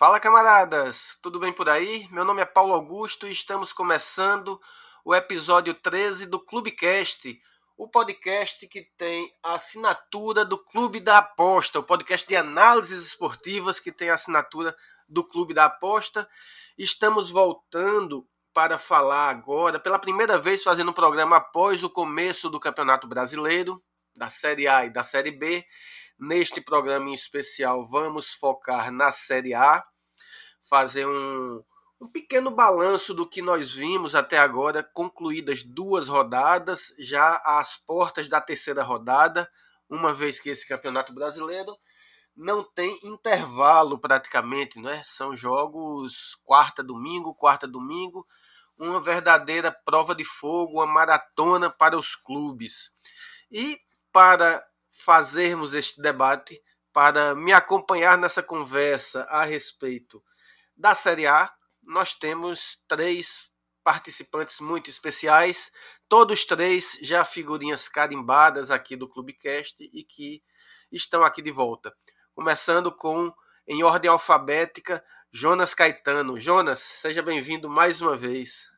Fala camaradas, tudo bem por aí? Meu nome é Paulo Augusto e estamos começando o episódio 13 do Clubecast, o podcast que tem a assinatura do Clube da Aposta, o podcast de análises esportivas que tem a assinatura do Clube da Aposta. Estamos voltando para falar agora, pela primeira vez fazendo um programa após o começo do Campeonato Brasileiro, da Série A e da Série B. Neste programa em especial, vamos focar na Série A fazer um, um pequeno balanço do que nós vimos até agora, concluídas duas rodadas, já às portas da terceira rodada, uma vez que esse campeonato brasileiro não tem intervalo praticamente, não é? São jogos quarta, domingo, quarta, domingo, uma verdadeira prova de fogo, uma maratona para os clubes. E para fazermos este debate, para me acompanhar nessa conversa a respeito da Série A, nós temos três participantes muito especiais, todos três já figurinhas carimbadas aqui do Clubecast e que estão aqui de volta. Começando com, em ordem alfabética, Jonas Caetano. Jonas, seja bem-vindo mais uma vez.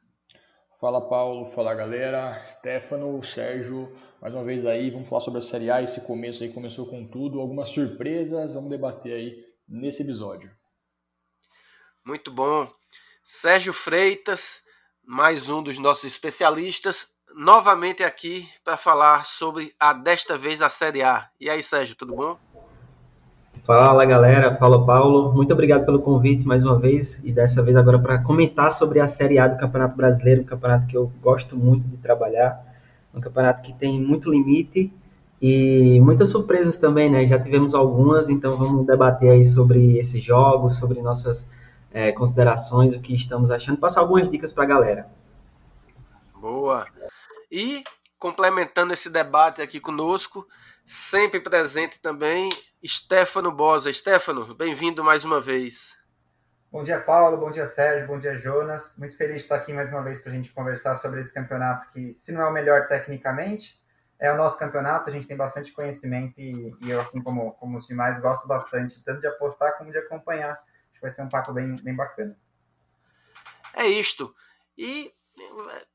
Fala Paulo, fala galera, Stefano, Sérgio, mais uma vez aí, vamos falar sobre a Série A, esse começo aí começou com tudo, algumas surpresas, vamos debater aí nesse episódio. Muito bom. Sérgio Freitas, mais um dos nossos especialistas, novamente aqui para falar sobre a desta vez a Série A. E aí, Sérgio, tudo bom? Fala galera, fala Paulo. Muito obrigado pelo convite mais uma vez e dessa vez agora para comentar sobre a Série A do Campeonato Brasileiro, um campeonato que eu gosto muito de trabalhar, um campeonato que tem muito limite e muitas surpresas também, né? Já tivemos algumas, então vamos debater aí sobre esses jogos, sobre nossas é, considerações, o que estamos achando, passar algumas dicas para a galera. Boa. E complementando esse debate aqui conosco, sempre presente também, Stefano Bosa. Stefano, bem-vindo mais uma vez. Bom dia, Paulo. Bom dia, Sérgio. Bom dia, Jonas. Muito feliz de estar aqui mais uma vez para a gente conversar sobre esse campeonato que, se não é o melhor tecnicamente, é o nosso campeonato. A gente tem bastante conhecimento e, e eu, assim como, como os demais, gosto bastante tanto de apostar como de acompanhar vai ser um papo bem, bem bacana. É isto. E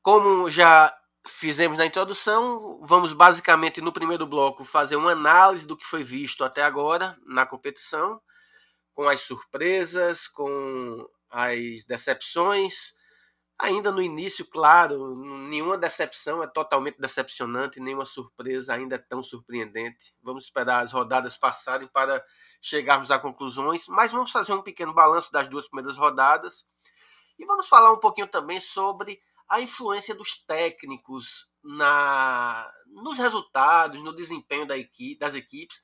como já fizemos na introdução, vamos basicamente no primeiro bloco fazer uma análise do que foi visto até agora na competição, com as surpresas, com as decepções. Ainda no início, claro, nenhuma decepção é totalmente decepcionante, nenhuma surpresa ainda é tão surpreendente. Vamos esperar as rodadas passarem para chegarmos a conclusões, mas vamos fazer um pequeno balanço das duas primeiras rodadas e vamos falar um pouquinho também sobre a influência dos técnicos na nos resultados, no desempenho da equipe, das equipes.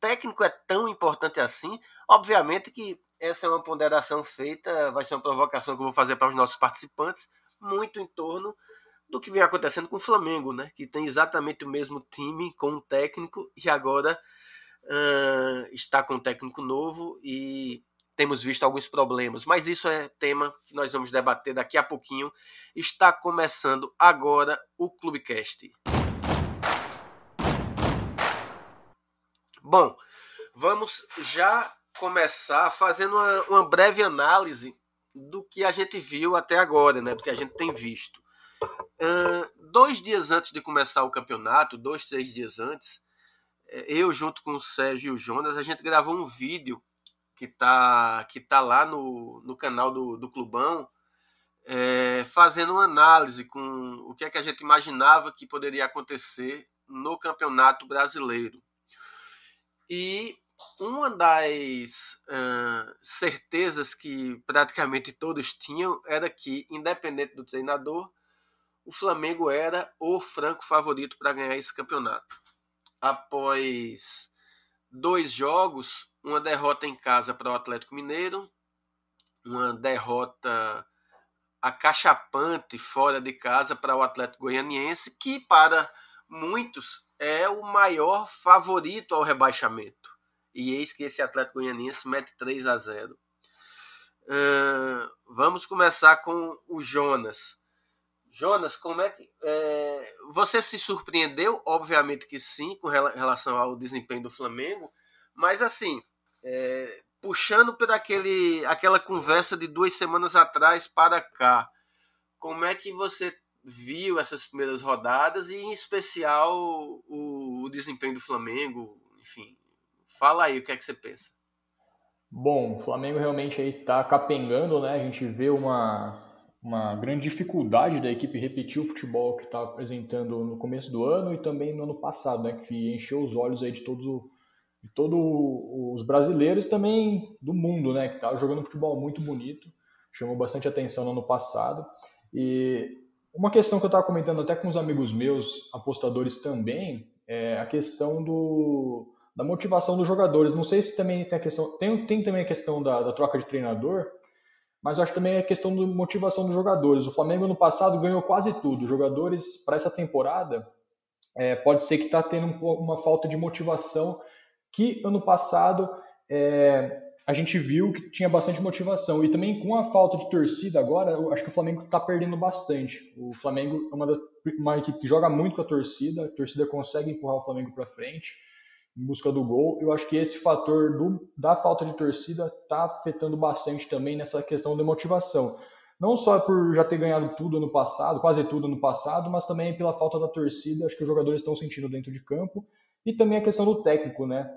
Técnico é tão importante assim? Obviamente que essa é uma ponderação feita, vai ser uma provocação que eu vou fazer para os nossos participantes, muito em torno do que vem acontecendo com o Flamengo, né? Que tem exatamente o mesmo time com um técnico e agora uh, está com um técnico novo e temos visto alguns problemas, mas isso é tema que nós vamos debater daqui a pouquinho. Está começando agora o Clubecast. Bom, vamos já começar fazendo uma, uma, breve análise do que a gente viu até agora, né? Do que a gente tem visto. Uh, dois dias antes de começar o campeonato, dois, três dias antes, eu junto com o Sérgio e o Jonas, a gente gravou um vídeo que tá, que tá lá no, no canal do, do Clubão, é, fazendo uma análise com o que é que a gente imaginava que poderia acontecer no Campeonato Brasileiro. E uma das uh, certezas que praticamente todos tinham era que, independente do treinador, o Flamengo era o franco favorito para ganhar esse campeonato após dois jogos, uma derrota em casa para o Atlético Mineiro, uma derrota acachapante fora de casa para o Atlético Goianiense, que para muitos é o maior favorito ao rebaixamento. E eis que esse Atlético Goianiense mete 3 a 0. Uh, vamos começar com o Jonas. Jonas, como é que. É, você se surpreendeu? Obviamente que sim, com relação ao desempenho do Flamengo, mas assim, é, puxando por aquele, aquela conversa de duas semanas atrás para cá, como é que você viu essas primeiras rodadas e, em especial, o, o desempenho do Flamengo? Enfim, fala aí o que é que você pensa. Bom, o Flamengo realmente aí está capengando, né? A gente vê uma, uma grande dificuldade da equipe repetir o futebol que está apresentando no começo do ano e também no ano passado, né? Que encheu os olhos aí de todos de todos os brasileiros também do mundo, né? Que estava jogando futebol muito bonito, chamou bastante atenção no ano passado. E uma questão que eu estava comentando até com os amigos meus, apostadores também, é a questão do, da motivação dos jogadores. Não sei se também tem a questão, tem, tem também a questão da, da troca de treinador, mas acho também a questão da motivação dos jogadores. O Flamengo no passado ganhou quase tudo. Jogadores para essa temporada é, pode ser que está tendo uma falta de motivação que ano passado é, a gente viu que tinha bastante motivação. E também com a falta de torcida agora, acho que o Flamengo está perdendo bastante. O Flamengo é uma, uma equipe que joga muito com a torcida, a torcida consegue empurrar o Flamengo para frente em busca do gol. Eu acho que esse fator do, da falta de torcida está afetando bastante também nessa questão da motivação. Não só por já ter ganhado tudo ano passado, quase tudo ano passado, mas também pela falta da torcida, acho que os jogadores estão sentindo dentro de campo. E também a questão do técnico, né?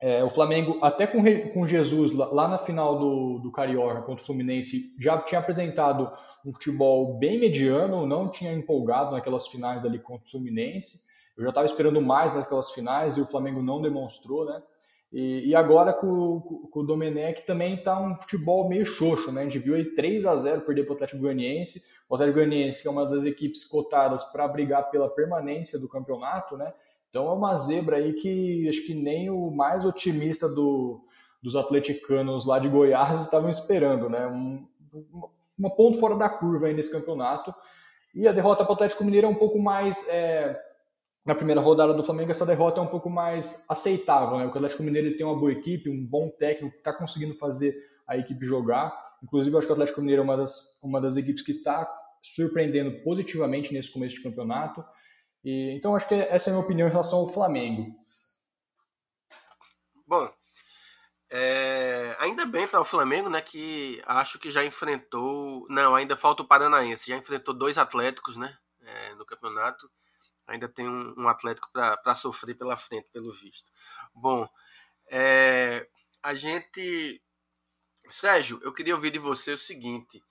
É, o Flamengo, até com, com Jesus, lá, lá na final do, do Carioca contra o Fluminense, já tinha apresentado um futebol bem mediano, não tinha empolgado naquelas finais ali contra o Fluminense. Eu já estava esperando mais naquelas finais e o Flamengo não demonstrou, né? E, e agora com, com, o Domenech também está um futebol meio xoxo, né? A gente viu aí 3 a 0 perder para o Atlético Goianiense. O Atlético Goianiense é uma das equipes cotadas para brigar pela permanência do campeonato, né? Então é uma zebra aí que acho que nem o mais otimista do, dos atleticanos lá de Goiás estavam esperando, né? Um, uma ponto fora da curva aí nesse campeonato. E a derrota para o Atlético Mineiro é um pouco mais. É, na primeira rodada do Flamengo, essa derrota é um pouco mais aceitável, né? O Atlético Mineiro tem uma boa equipe, um bom técnico, está conseguindo fazer a equipe jogar. Inclusive, eu acho que o Atlético Mineiro é uma das, uma das equipes que está surpreendendo positivamente nesse começo de campeonato. E, então, acho que essa é a minha opinião em relação ao Flamengo. Bom, é, ainda bem para o Flamengo, né? Que acho que já enfrentou. Não, ainda falta o Paranaense. Já enfrentou dois Atléticos, né? É, no campeonato. Ainda tem um, um Atlético para sofrer pela frente, pelo visto. Bom, é, a gente. Sérgio, eu queria ouvir de você o seguinte: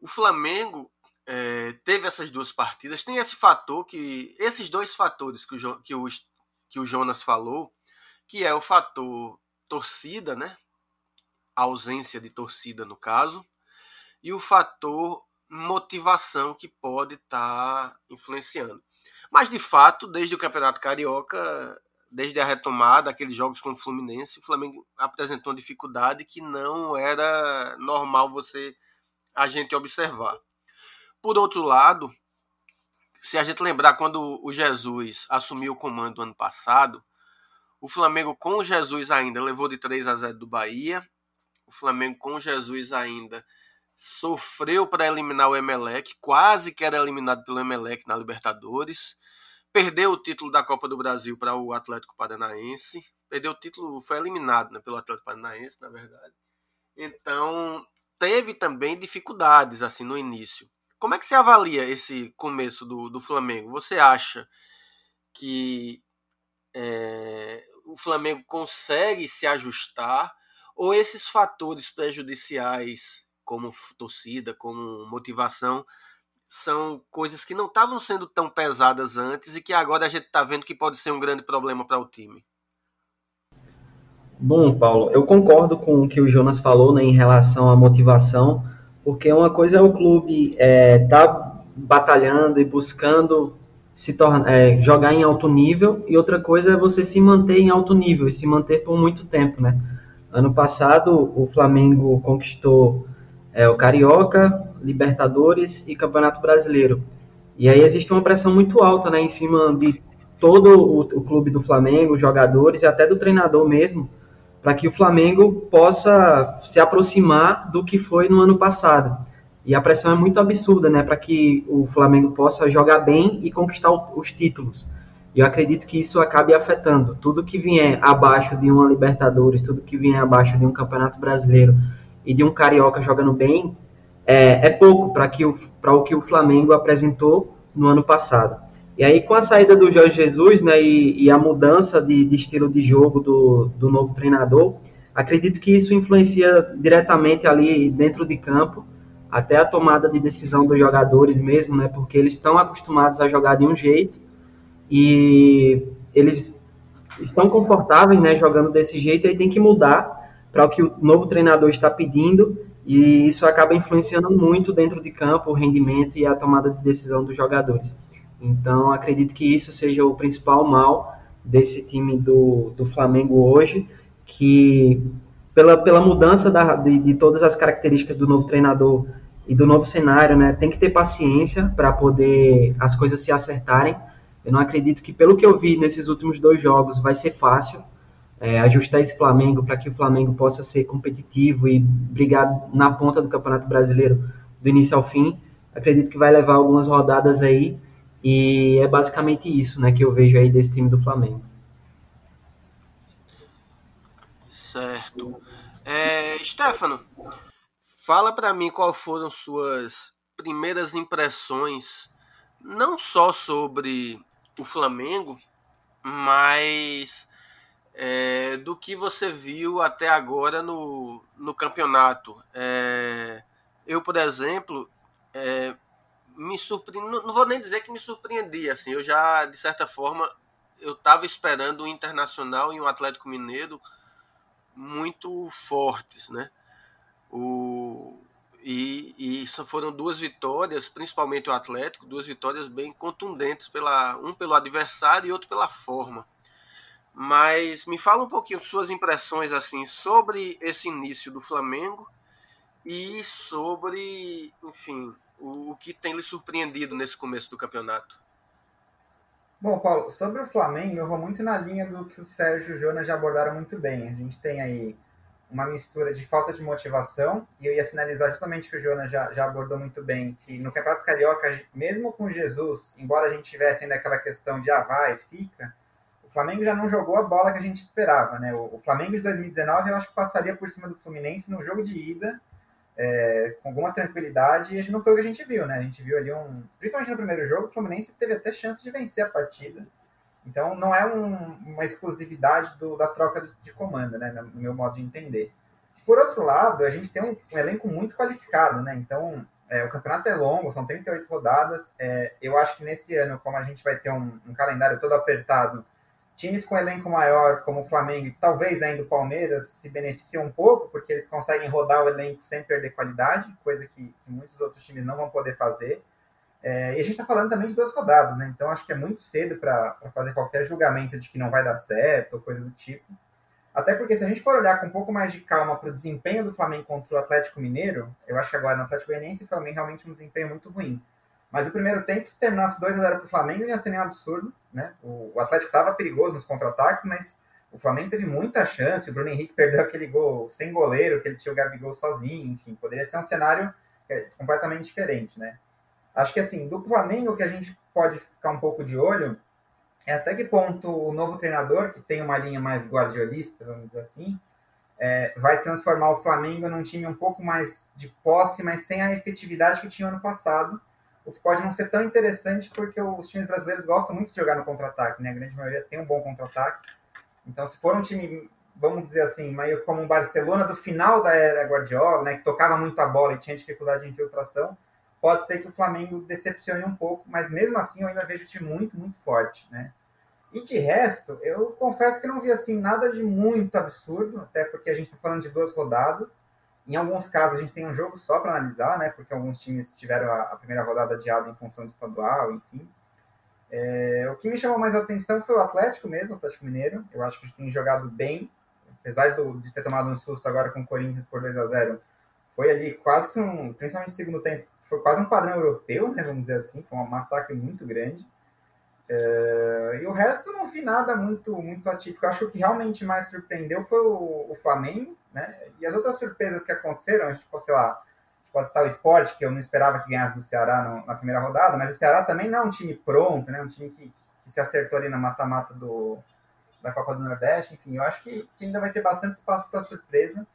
o Flamengo é, teve essas duas partidas, tem esse fator que. Esses dois fatores que o, que o, que o Jonas falou, que é o fator torcida, né? A ausência de torcida no caso, e o fator motivação que pode estar tá influenciando. Mas de fato, desde o Campeonato Carioca, desde a retomada, aqueles jogos com o Fluminense, o Flamengo apresentou uma dificuldade que não era normal você a gente observar. Por outro lado, se a gente lembrar quando o Jesus assumiu o comando ano passado, o Flamengo com o Jesus ainda levou de 3 a 0 do Bahia. O Flamengo com o Jesus ainda sofreu para eliminar o Emelec, quase que era eliminado pelo Emelec na Libertadores. Perdeu o título da Copa do Brasil para o Atlético Paranaense. Perdeu o título, foi eliminado né, pelo Atlético Paranaense, na verdade. Então, teve também dificuldades assim no início. Como é que você avalia esse começo do, do Flamengo? Você acha que é, o Flamengo consegue se ajustar ou esses fatores prejudiciais, como torcida, como motivação, são coisas que não estavam sendo tão pesadas antes e que agora a gente está vendo que pode ser um grande problema para o time? Bom, Paulo, eu concordo com o que o Jonas falou né, em relação à motivação porque uma coisa é o clube é, tá batalhando e buscando se torna, é, jogar em alto nível, e outra coisa é você se manter em alto nível e se manter por muito tempo, né? Ano passado, o Flamengo conquistou é, o Carioca, Libertadores e Campeonato Brasileiro. E aí existe uma pressão muito alta né, em cima de todo o, o clube do Flamengo, jogadores e até do treinador mesmo, para que o Flamengo possa se aproximar do que foi no ano passado. E a pressão é muito absurda, né, para que o Flamengo possa jogar bem e conquistar os títulos. Eu acredito que isso acabe afetando. Tudo que vier abaixo de uma Libertadores, tudo que vier abaixo de um Campeonato Brasileiro e de um Carioca jogando bem, é, é pouco para o que o Flamengo apresentou no ano passado. E aí, com a saída do Jorge Jesus né, e, e a mudança de, de, estilo de jogo do, do novo treinador, acredito que isso influencia diretamente ali dentro de campo, até a tomada de decisão dos jogadores mesmo, né, porque eles estão acostumados a jogar de um jeito e eles estão confortáveis né, jogando desse jeito, aí tem que mudar para o que o novo treinador está pedindo e isso acaba influenciando muito dentro de campo o rendimento e a tomada de decisão dos jogadores. Então, acredito que isso seja o principal mal desse time do, do Flamengo hoje, que pela, pela mudança da, de, de todas as características do novo treinador e do novo cenário, né, tem que ter paciência para poder as coisas se acertarem. Eu não acredito que, pelo que eu vi nesses últimos dois jogos, vai ser fácil é, ajustar esse Flamengo para que o Flamengo possa ser competitivo e brigar na ponta do Campeonato Brasileiro do início ao fim. Acredito que vai levar algumas rodadas aí, e é basicamente isso, né, que eu vejo aí desse time do Flamengo. Certo. É, Stefano, fala para mim qual foram suas primeiras impressões, não só sobre o Flamengo, mas é, do que você viu até agora no, no campeonato. É, eu, por exemplo, é, me surpreendi, não, não vou nem dizer que me surpreendi, assim, eu já, de certa forma, eu estava esperando um Internacional e um Atlético Mineiro muito fortes, né? O, e, e foram duas vitórias, principalmente o Atlético, duas vitórias bem contundentes, pela, um pelo adversário e outro pela forma. Mas me fala um pouquinho suas impressões assim sobre esse início do Flamengo e sobre, enfim, o, o que tem lhe surpreendido nesse começo do campeonato? Bom, Paulo, sobre o Flamengo, eu vou muito na linha do que o Sérgio e o Jonas já abordaram muito bem. A gente tem aí uma mistura de falta de motivação, e eu ia sinalizar justamente que o Jonas já, já abordou muito bem, que no Campeonato Carioca, mesmo com Jesus, embora a gente tivesse ainda aquela questão de ah, vai, fica, o Flamengo já não jogou a bola que a gente esperava, né? O, o Flamengo de 2019 eu acho que passaria por cima do Fluminense no jogo de ida, é, com alguma tranquilidade, e não foi o que a gente viu, né? A gente viu ali um. Principalmente no primeiro jogo, o Fluminense teve até chance de vencer a partida. Então não é um, uma exclusividade do, da troca de, de, comando, né? No meu modo de entender. Por outro lado, a gente tem um, um elenco muito qualificado, né? Então é, o campeonato é longo, são 38 rodadas. É, eu acho que nesse ano, como a gente vai ter um, um calendário todo apertado, Times com elenco maior, como o Flamengo e talvez ainda o Palmeiras, se beneficiam um pouco, porque eles conseguem rodar o elenco sem perder qualidade, coisa que, que muitos outros times não vão poder fazer. É, e a gente está falando também de duas rodadas, né? Então acho que é muito cedo para fazer qualquer julgamento de que não vai dar certo ou coisa do tipo. Até porque se a gente for olhar com um pouco mais de calma para o desempenho do Flamengo contra o Atlético Mineiro, eu acho que agora no Atlético Goianiense Flamengo realmente um desempenho muito ruim. Mas o primeiro tempo, se terminasse 2 a 0 para o Flamengo, não ia ser nenhum absurdo. Né? O, o Atlético estava perigoso nos contra-ataques, mas o Flamengo teve muita chance. O Bruno Henrique perdeu aquele gol sem goleiro, que ele tinha o Gabigol sozinho. Enfim, poderia ser um cenário é, completamente diferente. Né? Acho que assim, do Flamengo, que a gente pode ficar um pouco de olho é até que ponto o novo treinador, que tem uma linha mais guardiolista, vamos dizer assim, é, vai transformar o Flamengo num time um pouco mais de posse, mas sem a efetividade que tinha ano passado o que pode não ser tão interessante porque os times brasileiros gostam muito de jogar no contra-ataque, né? A grande maioria tem um bom contra-ataque. Então, se for um time, vamos dizer assim, meio como um Barcelona do final da era Guardiola, né, que tocava muito a bola e tinha dificuldade de infiltração, pode ser que o Flamengo decepcione um pouco, mas mesmo assim eu ainda vejo o time muito, muito forte, né? E de resto, eu confesso que não vi assim nada de muito absurdo, até porque a gente está falando de duas rodadas. Em alguns casos, a gente tem um jogo só para analisar, né? Porque alguns times tiveram a, a, primeira rodada adiada em função do estadual, enfim. É, o que me chamou mais atenção foi o Atlético mesmo, o Atlético Mineiro. Eu acho que tem jogado bem, apesar do, de ter tomado um susto agora com o Corinthians por 2 a 0 Foi ali quase que um, principalmente no segundo tempo, foi quase um padrão europeu, né? Vamos dizer assim, foi um massacre muito grande. É, e o resto não vi nada muito, muito atípico. Eu acho que o que realmente mais surpreendeu foi o, o Flamengo, né? E as outras surpresas que aconteceram, tipo, sei lá, pode citar o esporte, que eu não esperava que ganhasse do Ceará no, na primeira rodada, mas o Ceará também não é um time pronto, né? Um time que, que que se acertou ali na mata-mata do da Copa do Nordeste, enfim, eu acho que, que ainda vai ter bastante espaço para surpresa,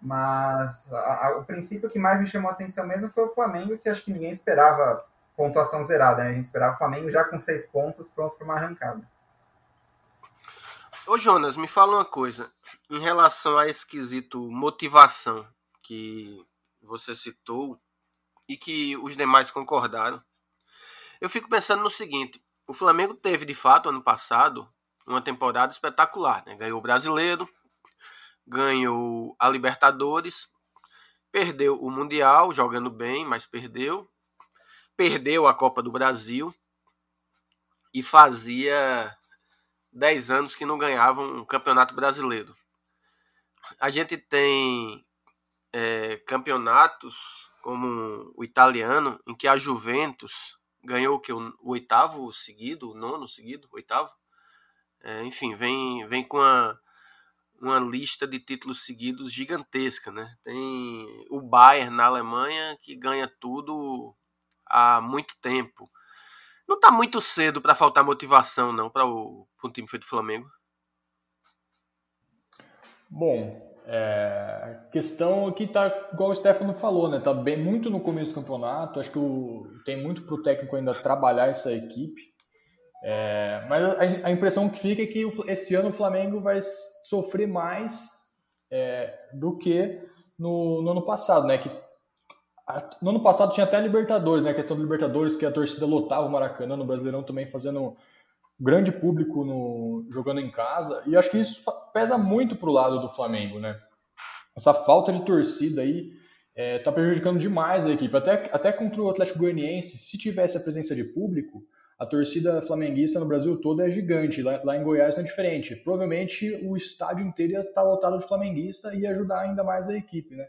mas a, a, o princípio que mais me chamou a atenção mesmo foi o Flamengo, que acho que ninguém esperava pontuação zerada, né? A gente esperava o Flamengo já com seis pontos pronto para uma arrancada. Ô Jonas, me fala uma coisa. Em relação a esse quesito motivação que você citou e que os demais concordaram, eu fico pensando no seguinte: o Flamengo teve de fato ano passado uma temporada espetacular, né? Ganhou o Brasileiro, ganhou a Libertadores, perdeu o Mundial jogando bem, mas perdeu, perdeu a Copa do Brasil e fazia 10 anos que não ganhava um campeonato brasileiro. A gente tem é, campeonatos como o italiano, em que a Juventus ganhou o, que, o oitavo seguido, o nono seguido, oitavo. É, enfim, vem, vem com a, uma lista de títulos seguidos gigantesca, né? Tem o Bayern na Alemanha que ganha tudo há muito tempo. Não está muito cedo para faltar motivação, não, para o um time feito Flamengo? Bom, é, questão que tá igual o Stefano falou, né? Tá bem muito no começo do campeonato. Acho que o, tem muito para o técnico ainda trabalhar essa equipe. É, mas a, a, impressão que fica é que esse ano o Flamengo vai sofrer mais é, do que no, no ano passado, né? Que no ano passado tinha até a Libertadores, né? A questão do Libertadores, que a torcida lotava o Maracanã, no Brasileirão também fazendo grande público no, jogando em casa. E acho que isso pesa muito pro lado do Flamengo, né? Essa falta de torcida aí é, tá prejudicando demais a equipe. Até, até contra o Atlético Goianiense, se tivesse a presença de público, a torcida flamenguista no Brasil todo é gigante. Lá, lá em Goiás não é diferente. Provavelmente o estádio inteiro ia estar lotado de flamenguista e ia ajudar ainda mais a equipe, né?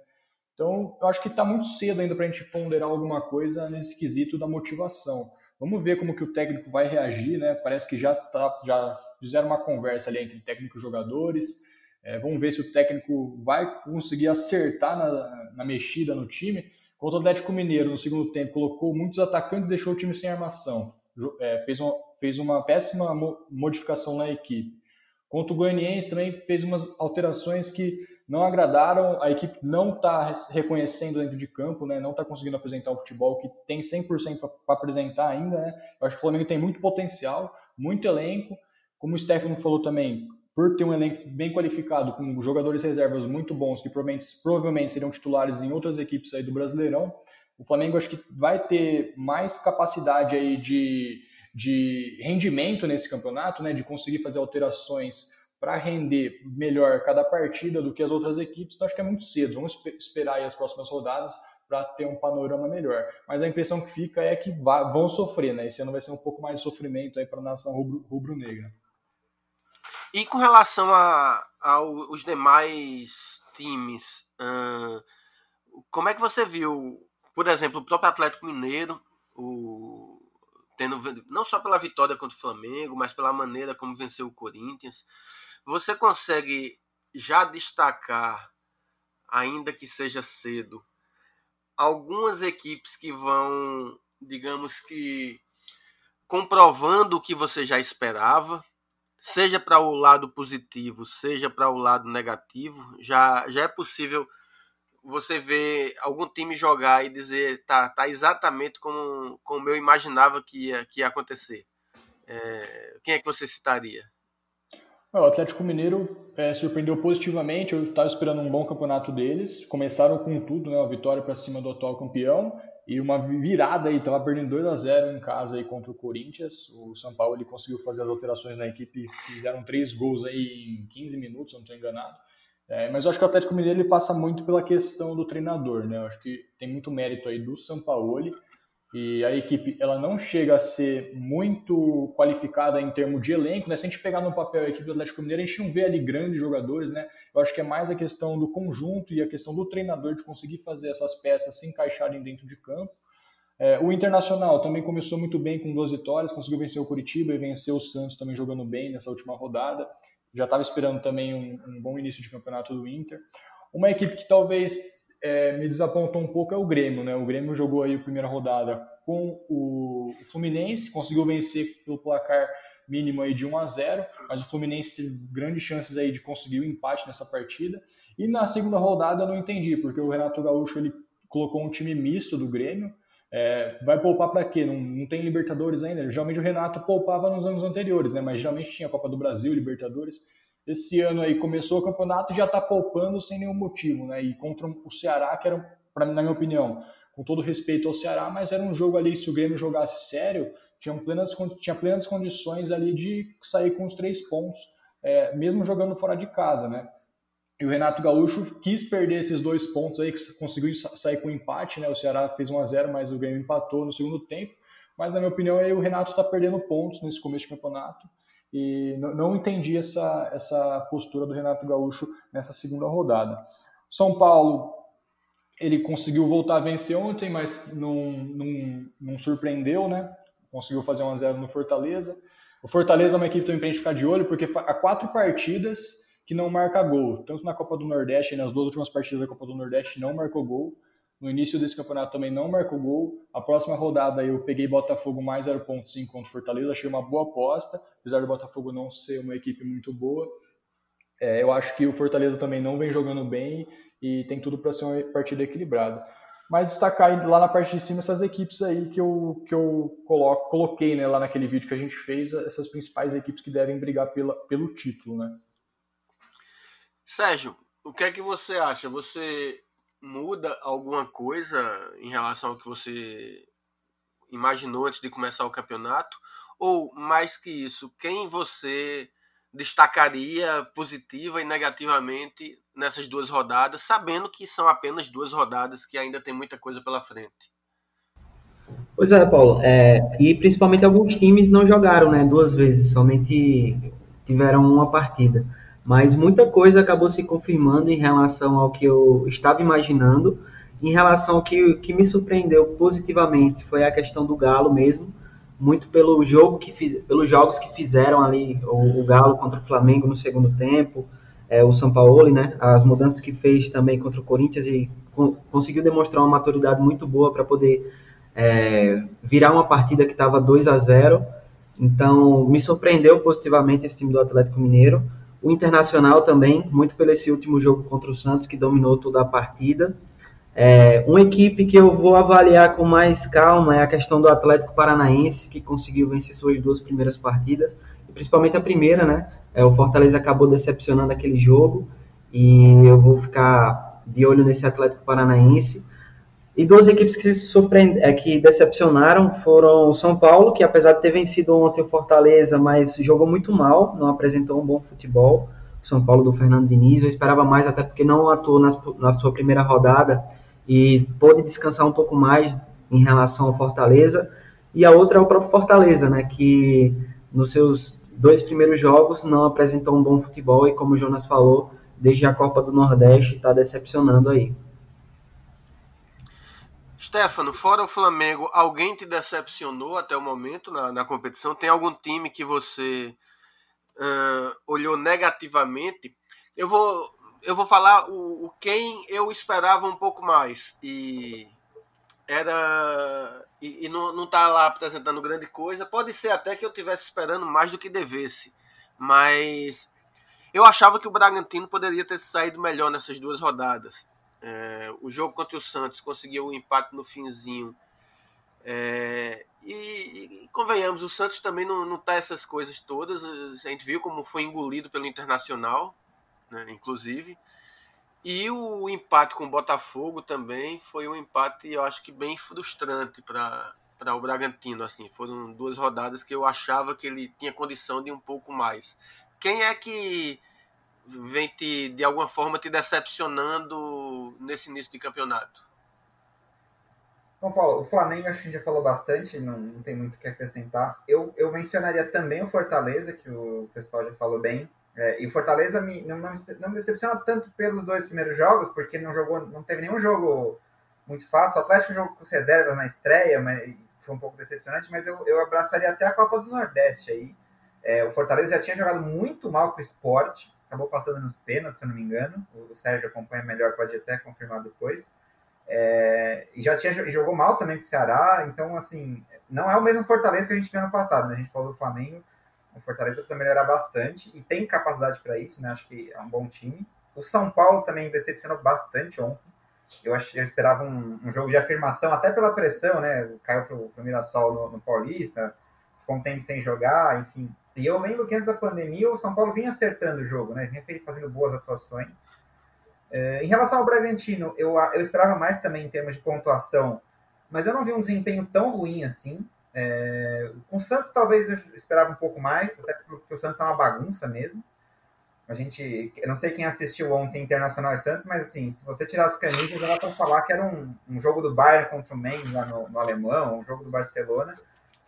Então, eu acho que está muito cedo ainda para a gente ponderar alguma coisa nesse quesito da motivação. Vamos ver como que o técnico vai reagir, né? Parece que já, tá, já fizeram uma conversa ali entre técnico e jogadores. É, vamos ver se o técnico vai conseguir acertar na, na mexida no time. Contra o Atlético Mineiro, no segundo tempo, colocou muitos atacantes e deixou o time sem armação. É, fez, uma, fez uma péssima modificação na equipe. Contra o Goianiense também fez umas alterações que não agradaram, a equipe não está reconhecendo dentro de campo, né? não está conseguindo apresentar o futebol que tem 100% para apresentar ainda. Né? Eu acho que o Flamengo tem muito potencial, muito elenco. Como o Stefano falou também, por ter um elenco bem qualificado, com jogadores reservas muito bons, que provavelmente, provavelmente seriam titulares em outras equipes aí do Brasileirão, o Flamengo acho que vai ter mais capacidade aí de, de rendimento nesse campeonato, né? de conseguir fazer alterações para render melhor cada partida do que as outras equipes, então acho que é muito cedo. Vamos esperar as próximas rodadas para ter um panorama melhor. Mas a impressão que fica é que vão sofrer, né? Esse ano vai ser um pouco mais de sofrimento aí para a nação rubro-negra. e com relação aos demais times, como é que você viu, por exemplo, o próprio Atlético Mineiro, o, tendo não só pela vitória contra o Flamengo, mas pela maneira como venceu o Corinthians. Você consegue já destacar, ainda que seja cedo, algumas equipes que vão, digamos que, comprovando o que você já esperava, seja para o lado positivo, seja para o lado negativo, já, já é possível você ver algum time jogar e dizer tá, tá exatamente como, como eu imaginava que ia, que ia acontecer. É, quem é que você citaria? O Atlético Mineiro é, surpreendeu positivamente. Eu estava esperando um bom campeonato deles. Começaram com tudo, né? Uma vitória para cima do atual campeão e uma virada aí. Estava perdendo 2 a 0 em casa aí contra o Corinthians. O São Paulo ele conseguiu fazer as alterações na equipe. Fizeram três gols aí em 15 minutos, se não estou enganado. É, mas eu acho que o Atlético Mineiro ele passa muito pela questão do treinador, né? Eu acho que tem muito mérito aí do Sampaoli e a equipe ela não chega a ser muito qualificada em termos de elenco, né? Se a gente pegar no papel a equipe do Atlético Mineiro, a gente não vê ali grandes jogadores, né? Eu acho que é mais a questão do conjunto e a questão do treinador de conseguir fazer essas peças se encaixarem dentro de campo. É, o Internacional também começou muito bem com duas vitórias, conseguiu vencer o Curitiba e venceu o Santos também jogando bem nessa última rodada. Já estava esperando também um, um bom início de campeonato do Inter. Uma equipe que talvez é, me desapontou um pouco é o Grêmio, né? O Grêmio jogou aí a primeira rodada com o Fluminense, conseguiu vencer pelo placar mínimo aí de 1 a 0, mas o Fluminense teve grandes chances aí de conseguir o um empate nessa partida. E na segunda rodada eu não entendi, porque o Renato Gaúcho ele colocou um time misto do Grêmio. É, vai poupar para quê? Não, não tem Libertadores ainda. Geralmente o Renato poupava nos anos anteriores, né? Mas geralmente tinha Copa do Brasil, Libertadores. Esse ano aí começou o campeonato e já está poupando sem nenhum motivo, né? E contra o Ceará, que era, pra, na minha opinião, com todo respeito ao Ceará, mas era um jogo ali, se o Grêmio jogasse sério, tinha plenas, tinha plenas condições ali de sair com os três pontos, é, mesmo jogando fora de casa, né? E o Renato Gaúcho quis perder esses dois pontos aí, conseguiu sair com empate, né? O Ceará fez 1 a 0 mas o Grêmio empatou no segundo tempo. Mas, na minha opinião, aí o Renato está perdendo pontos nesse começo de campeonato. E não, entendi essa, essa postura do Renato Gaúcho nessa segunda rodada. São Paulo, ele conseguiu voltar a vencer ontem, mas não, não, não surpreendeu, né? Conseguiu fazer 1 a 0 no Fortaleza. O Fortaleza é uma equipe também para a gente ficar de olho, porque há quatro partidas que não marca gol. Tanto na Copa do Nordeste, nas duas últimas partidas da Copa do Nordeste, não marcou gol. No início desse campeonato também não marcou gol. A próxima rodada eu peguei Botafogo mais 0.5 contra Fortaleza, achei uma boa aposta, apesar do Botafogo não ser uma equipe muito boa. É, eu acho que o Fortaleza também não vem jogando bem e tem tudo para ser uma partida equilibrada. Mas destacar lá na parte de cima essas equipes aí que eu, que eu coloquei né, lá naquele vídeo que a gente fez, essas principais equipes que devem brigar pela, pelo título, né? Sérgio, o que é que você acha? Você muda alguma coisa em relação ao que você imaginou antes de começar o campeonato? Ou, mais que isso, quem você destacaria positiva e negativamente nessas duas rodadas, sabendo que são apenas duas rodadas que ainda tem muita coisa pela frente? Pois é, Paulo. É, e principalmente alguns times não jogaram né, duas vezes, somente tiveram uma partida mas muita coisa acabou se confirmando em relação ao que eu estava imaginando. Em relação ao que, que me surpreendeu positivamente foi a questão do Galo mesmo, muito pelo jogo que fiz, pelos jogos que fizeram ali o, o, Galo contra o Flamengo no segundo tempo, é, o São Paulo, né, as mudanças que fez também contra o Corinthians e co conseguiu demonstrar uma maturidade muito boa para poder é, virar uma partida que estava 2 a 0. Então, me surpreendeu positivamente esse time do Atlético Mineiro. O Internacional também, muito pelo esse último jogo contra o Santos, que dominou toda a partida. É, uma equipe que eu vou avaliar com mais calma é a questão do Atlético Paranaense, que conseguiu vencer suas duas primeiras partidas, principalmente a primeira, né? É, o Fortaleza acabou decepcionando aquele jogo, e eu vou ficar de olho nesse Atlético Paranaense. E duas equipes que, surpreend... é, que decepcionaram foram o São Paulo, que apesar de ter vencido ontem o Fortaleza, mas jogou muito mal, não apresentou um bom futebol. O São Paulo do Fernando Diniz, eu esperava mais, até porque não atuou nas, na sua primeira rodada e pôde descansar um pouco mais em relação ao Fortaleza. E a outra é o próprio Fortaleza, né, que nos seus dois primeiros jogos não apresentou um bom futebol e, como o Jonas falou, desde a Copa do Nordeste está decepcionando aí. Stefano, fora o Flamengo, alguém te decepcionou até o momento na, na competição? Tem algum time que você uh, olhou negativamente? Eu vou, eu vou falar o, o, quem eu esperava um pouco mais e era e, e não, não tá lá apresentando grande coisa. Pode ser até que eu tivesse esperando mais do que devesse, mas eu achava que o Bragantino poderia ter saído melhor nessas duas rodadas. É, o jogo contra o Santos conseguiu o um empate no finzinho. É, e, e, convenhamos, o Santos também não, não tá essas coisas todas. A gente viu como foi engolido pelo Internacional, né, inclusive. E o empate com o Botafogo também foi um empate, eu acho que bem frustrante para o Bragantino. Assim, foram duas rodadas que eu achava que ele tinha condição de um pouco mais. Quem é que vem te, de alguma forma te decepcionando nesse início de campeonato? Bom, Paulo, o Flamengo acho que já falou bastante, não, não tem muito o que acrescentar. Eu, eu mencionaria também o Fortaleza, que o pessoal já falou bem. É, e o Fortaleza me, não, não, não me decepciona tanto pelos dois primeiros jogos, porque não jogou, não teve nenhum jogo muito fácil. O Atlético jogou com reservas na estreia, mas foi um pouco decepcionante, mas eu, eu abraçaria até a Copa do Nordeste aí. É, o Fortaleza já tinha jogado muito mal com o esporte, acabou passando nos pênaltis, se eu não me engano. O Sérgio acompanha melhor, pode até confirmar depois. É, e já tinha jogou mal também com o Ceará, então assim, não é o mesmo Fortaleza que a gente viu ano passado, né? A gente falou do Flamengo. O Fortaleza precisa melhorar bastante e tem capacidade para isso, né? Acho que é um bom time. O São Paulo também decepcionou bastante ontem. Eu, acho, eu esperava um, um jogo de afirmação, até pela pressão, né? Caiu para o Mirassol no, no Paulista, ficou um tempo sem jogar, enfim. E eu lembro que antes da pandemia o São Paulo vinha acertando o jogo, né? Vinha fazendo boas atuações. É, em relação ao Bragantino, eu, eu esperava mais também em termos de pontuação, mas eu não vi um desempenho tão ruim assim. É, com o Santos, talvez eu esperava um pouco mais, até porque o Santos está uma bagunça mesmo. A gente, eu não sei quem assistiu ontem Internacional e Santos, mas assim, se você tirar as camisas, dá para falar que era um, um, jogo do Bayern contra o Mainz lá no, no Alemão, um jogo do Barcelona,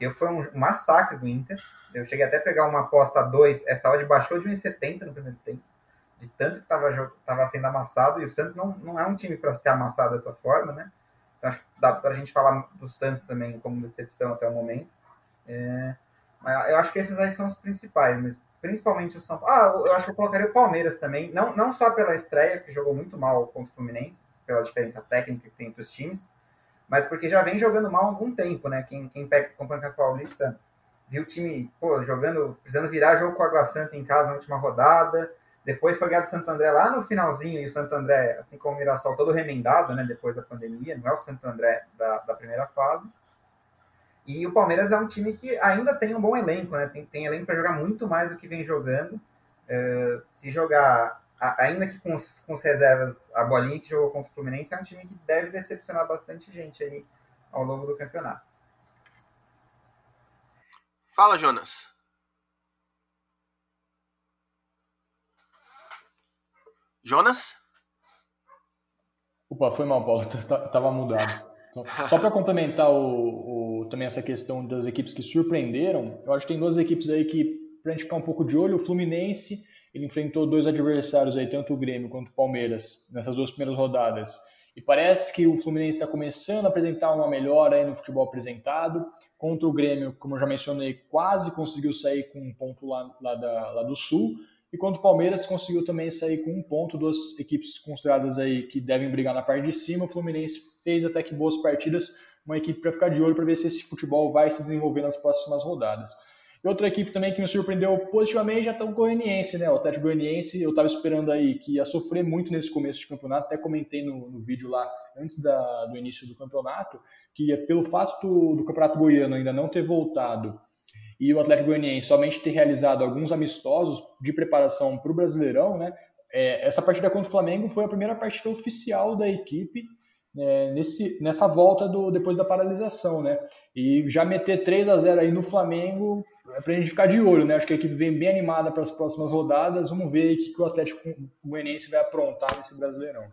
que foi um, massacre do Inter. Eu cheguei até a pegar uma aposta a 2, essa odd baixou de 1,70 no primeiro tempo, de tanto que estava sendo amassado, e o Santos não, não é um time para se ter amassado dessa forma, né? Então, acho que dá para a gente falar do Santos também como decepção até o momento. É, mas eu acho que esses aí são os principais mesmo principalmente o São Paulo. Ah, eu acho que eu colocaria o Palmeiras também, não, não só pela estreia, que jogou muito mal contra o Fluminense, pela diferença técnica que tem entre os times, mas porque já vem jogando mal há algum tempo, né? Quem, quem pega o Campeonato Paulista viu o time, pô, jogando, precisando virar jogo com a Água Santa em casa na última rodada, depois foi ganhado o Santo André lá no finalzinho, e o Santo André, assim como o Mirassol, todo remendado, né, depois da pandemia, não é o Santo André da, da primeira fase. E o Palmeiras é um time que ainda tem um bom elenco, né? Tem, tem elenco para jogar muito mais do que vem jogando. Uh, se jogar, ainda que com os, com os reservas, a bolinha que jogou contra o Fluminense é um time que deve decepcionar bastante gente aí ao longo do campeonato. Fala, Jonas. Jonas? Opa, foi mal, Paulo. Tava mudado. Só para complementar o, o, também essa questão das equipes que surpreenderam, eu acho que tem duas equipes aí que, para a gente ficar um pouco de olho, o Fluminense, ele enfrentou dois adversários aí, tanto o Grêmio quanto o Palmeiras, nessas duas primeiras rodadas. E parece que o Fluminense está começando a apresentar uma melhora aí no futebol apresentado. Contra o Grêmio, como eu já mencionei, quase conseguiu sair com um ponto lá, lá, da, lá do Sul. E quanto o Palmeiras conseguiu também sair com um ponto, duas equipes consideradas aí que devem brigar na parte de cima. O Fluminense fez até que boas partidas, uma equipe para ficar de olho para ver se esse futebol vai se desenvolver nas próximas rodadas. E outra equipe também que me surpreendeu positivamente já está o Goianiense, né? O Atlético Goianiense, eu estava esperando aí que ia sofrer muito nesse começo de campeonato, até comentei no, no vídeo lá antes da, do início do campeonato, que pelo fato do, do campeonato goiano ainda não ter voltado e o Atlético Goianiense somente ter realizado alguns amistosos de preparação para o Brasileirão, né? É, essa partida contra o Flamengo foi a primeira partida oficial da equipe é, nesse, nessa volta do, depois da paralisação, né? E já meter 3 a 0 aí no Flamengo é para a gente ficar de olho, né? Acho que a equipe vem bem animada para as próximas rodadas. Vamos ver o que, que o Atlético Goianiense vai aprontar nesse Brasileirão.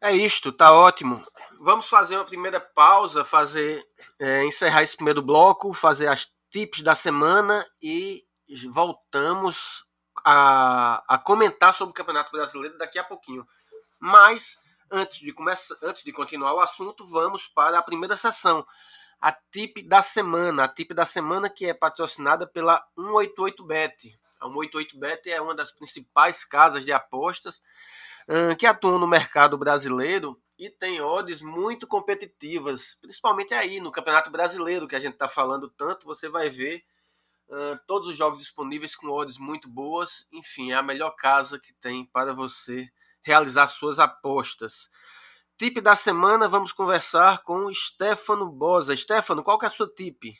É isto, tá ótimo. Vamos fazer uma primeira pausa, fazer é, encerrar esse primeiro bloco, fazer as tips da semana e voltamos a, a comentar sobre o Campeonato Brasileiro daqui a pouquinho. Mas antes de começar, antes de continuar o assunto, vamos para a primeira sessão, a tip da semana, a tip da semana que é patrocinada pela 188bet. A 188bet é uma das principais casas de apostas que atuam no mercado brasileiro e tem odds muito competitivas, principalmente aí no Campeonato Brasileiro que a gente está falando tanto, você vai ver uh, todos os jogos disponíveis com odds muito boas. Enfim, é a melhor casa que tem para você realizar suas apostas. Tip da semana, vamos conversar com Stefano Bosa. Stefano, qual que é a sua tip?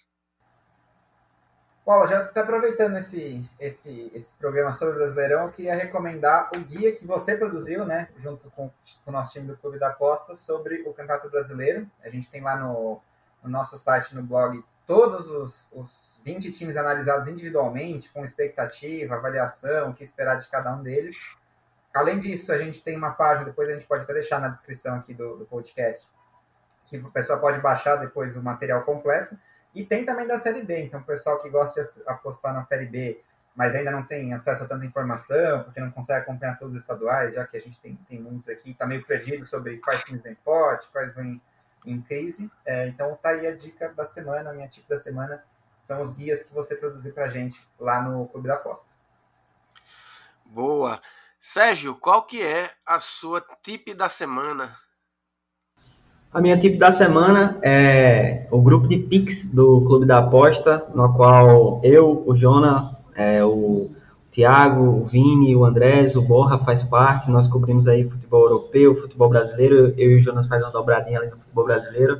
Paulo, já está aproveitando esse, esse, esse programa sobre o Brasileirão, eu queria recomendar o guia que você produziu, né, junto com, com o nosso time do Clube da Aposta, sobre o Campeonato Brasileiro. A gente tem lá no, no nosso site, no blog, todos os, os 20 times analisados individualmente, com expectativa, avaliação, o que esperar de cada um deles. Além disso, a gente tem uma página, depois a gente pode até deixar na descrição aqui do, do podcast, que o pessoal pode baixar depois o material completo e tem também da Série B, então o pessoal que gosta de apostar na Série B, mas ainda não tem acesso a tanta informação, porque não consegue acompanhar todos os estaduais, já que a gente tem, tem muitos aqui, está meio perdido sobre quais times vêm forte, quais vêm em crise. É, então tá aí a dica da semana, a minha dica da semana são os guias que você produziu para a gente lá no Clube da Aposta. Boa. Sérgio, qual que é a sua tip da semana? A minha tip da semana é o grupo de Pix do Clube da Aposta, no qual eu, o Jona, é, o Tiago, o Vini, o Andrés, o Borra faz parte. Nós cobrimos aí futebol europeu, futebol brasileiro. Eu e o Jonas faz uma dobradinha ali no futebol brasileiro.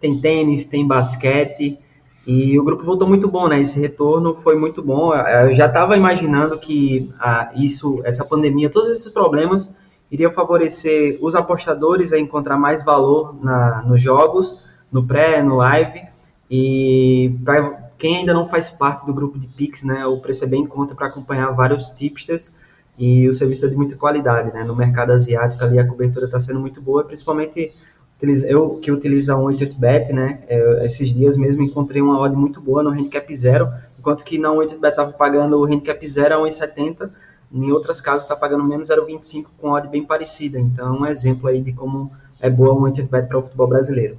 Tem tênis, tem basquete. E o grupo voltou muito bom, né? Esse retorno foi muito bom. Eu já estava imaginando que ah, isso, essa pandemia, todos esses problemas iria favorecer os apostadores a encontrar mais valor na, nos jogos, no pré, no live, e para quem ainda não faz parte do grupo de Pix, né, o preço é bem em conta para acompanhar vários tipsters e o serviço é de muita qualidade, né, no mercado asiático ali a cobertura está sendo muito boa, principalmente eu que utilizo a 188bet, né, é, esses dias mesmo encontrei uma odd muito boa no handicap zero, enquanto que na 188bet estava pagando o handicap zero a 1,70, em outras casas está pagando menos 0,25 com odd bem parecida. Então, um exemplo aí de como é boa uma bet para o futebol brasileiro.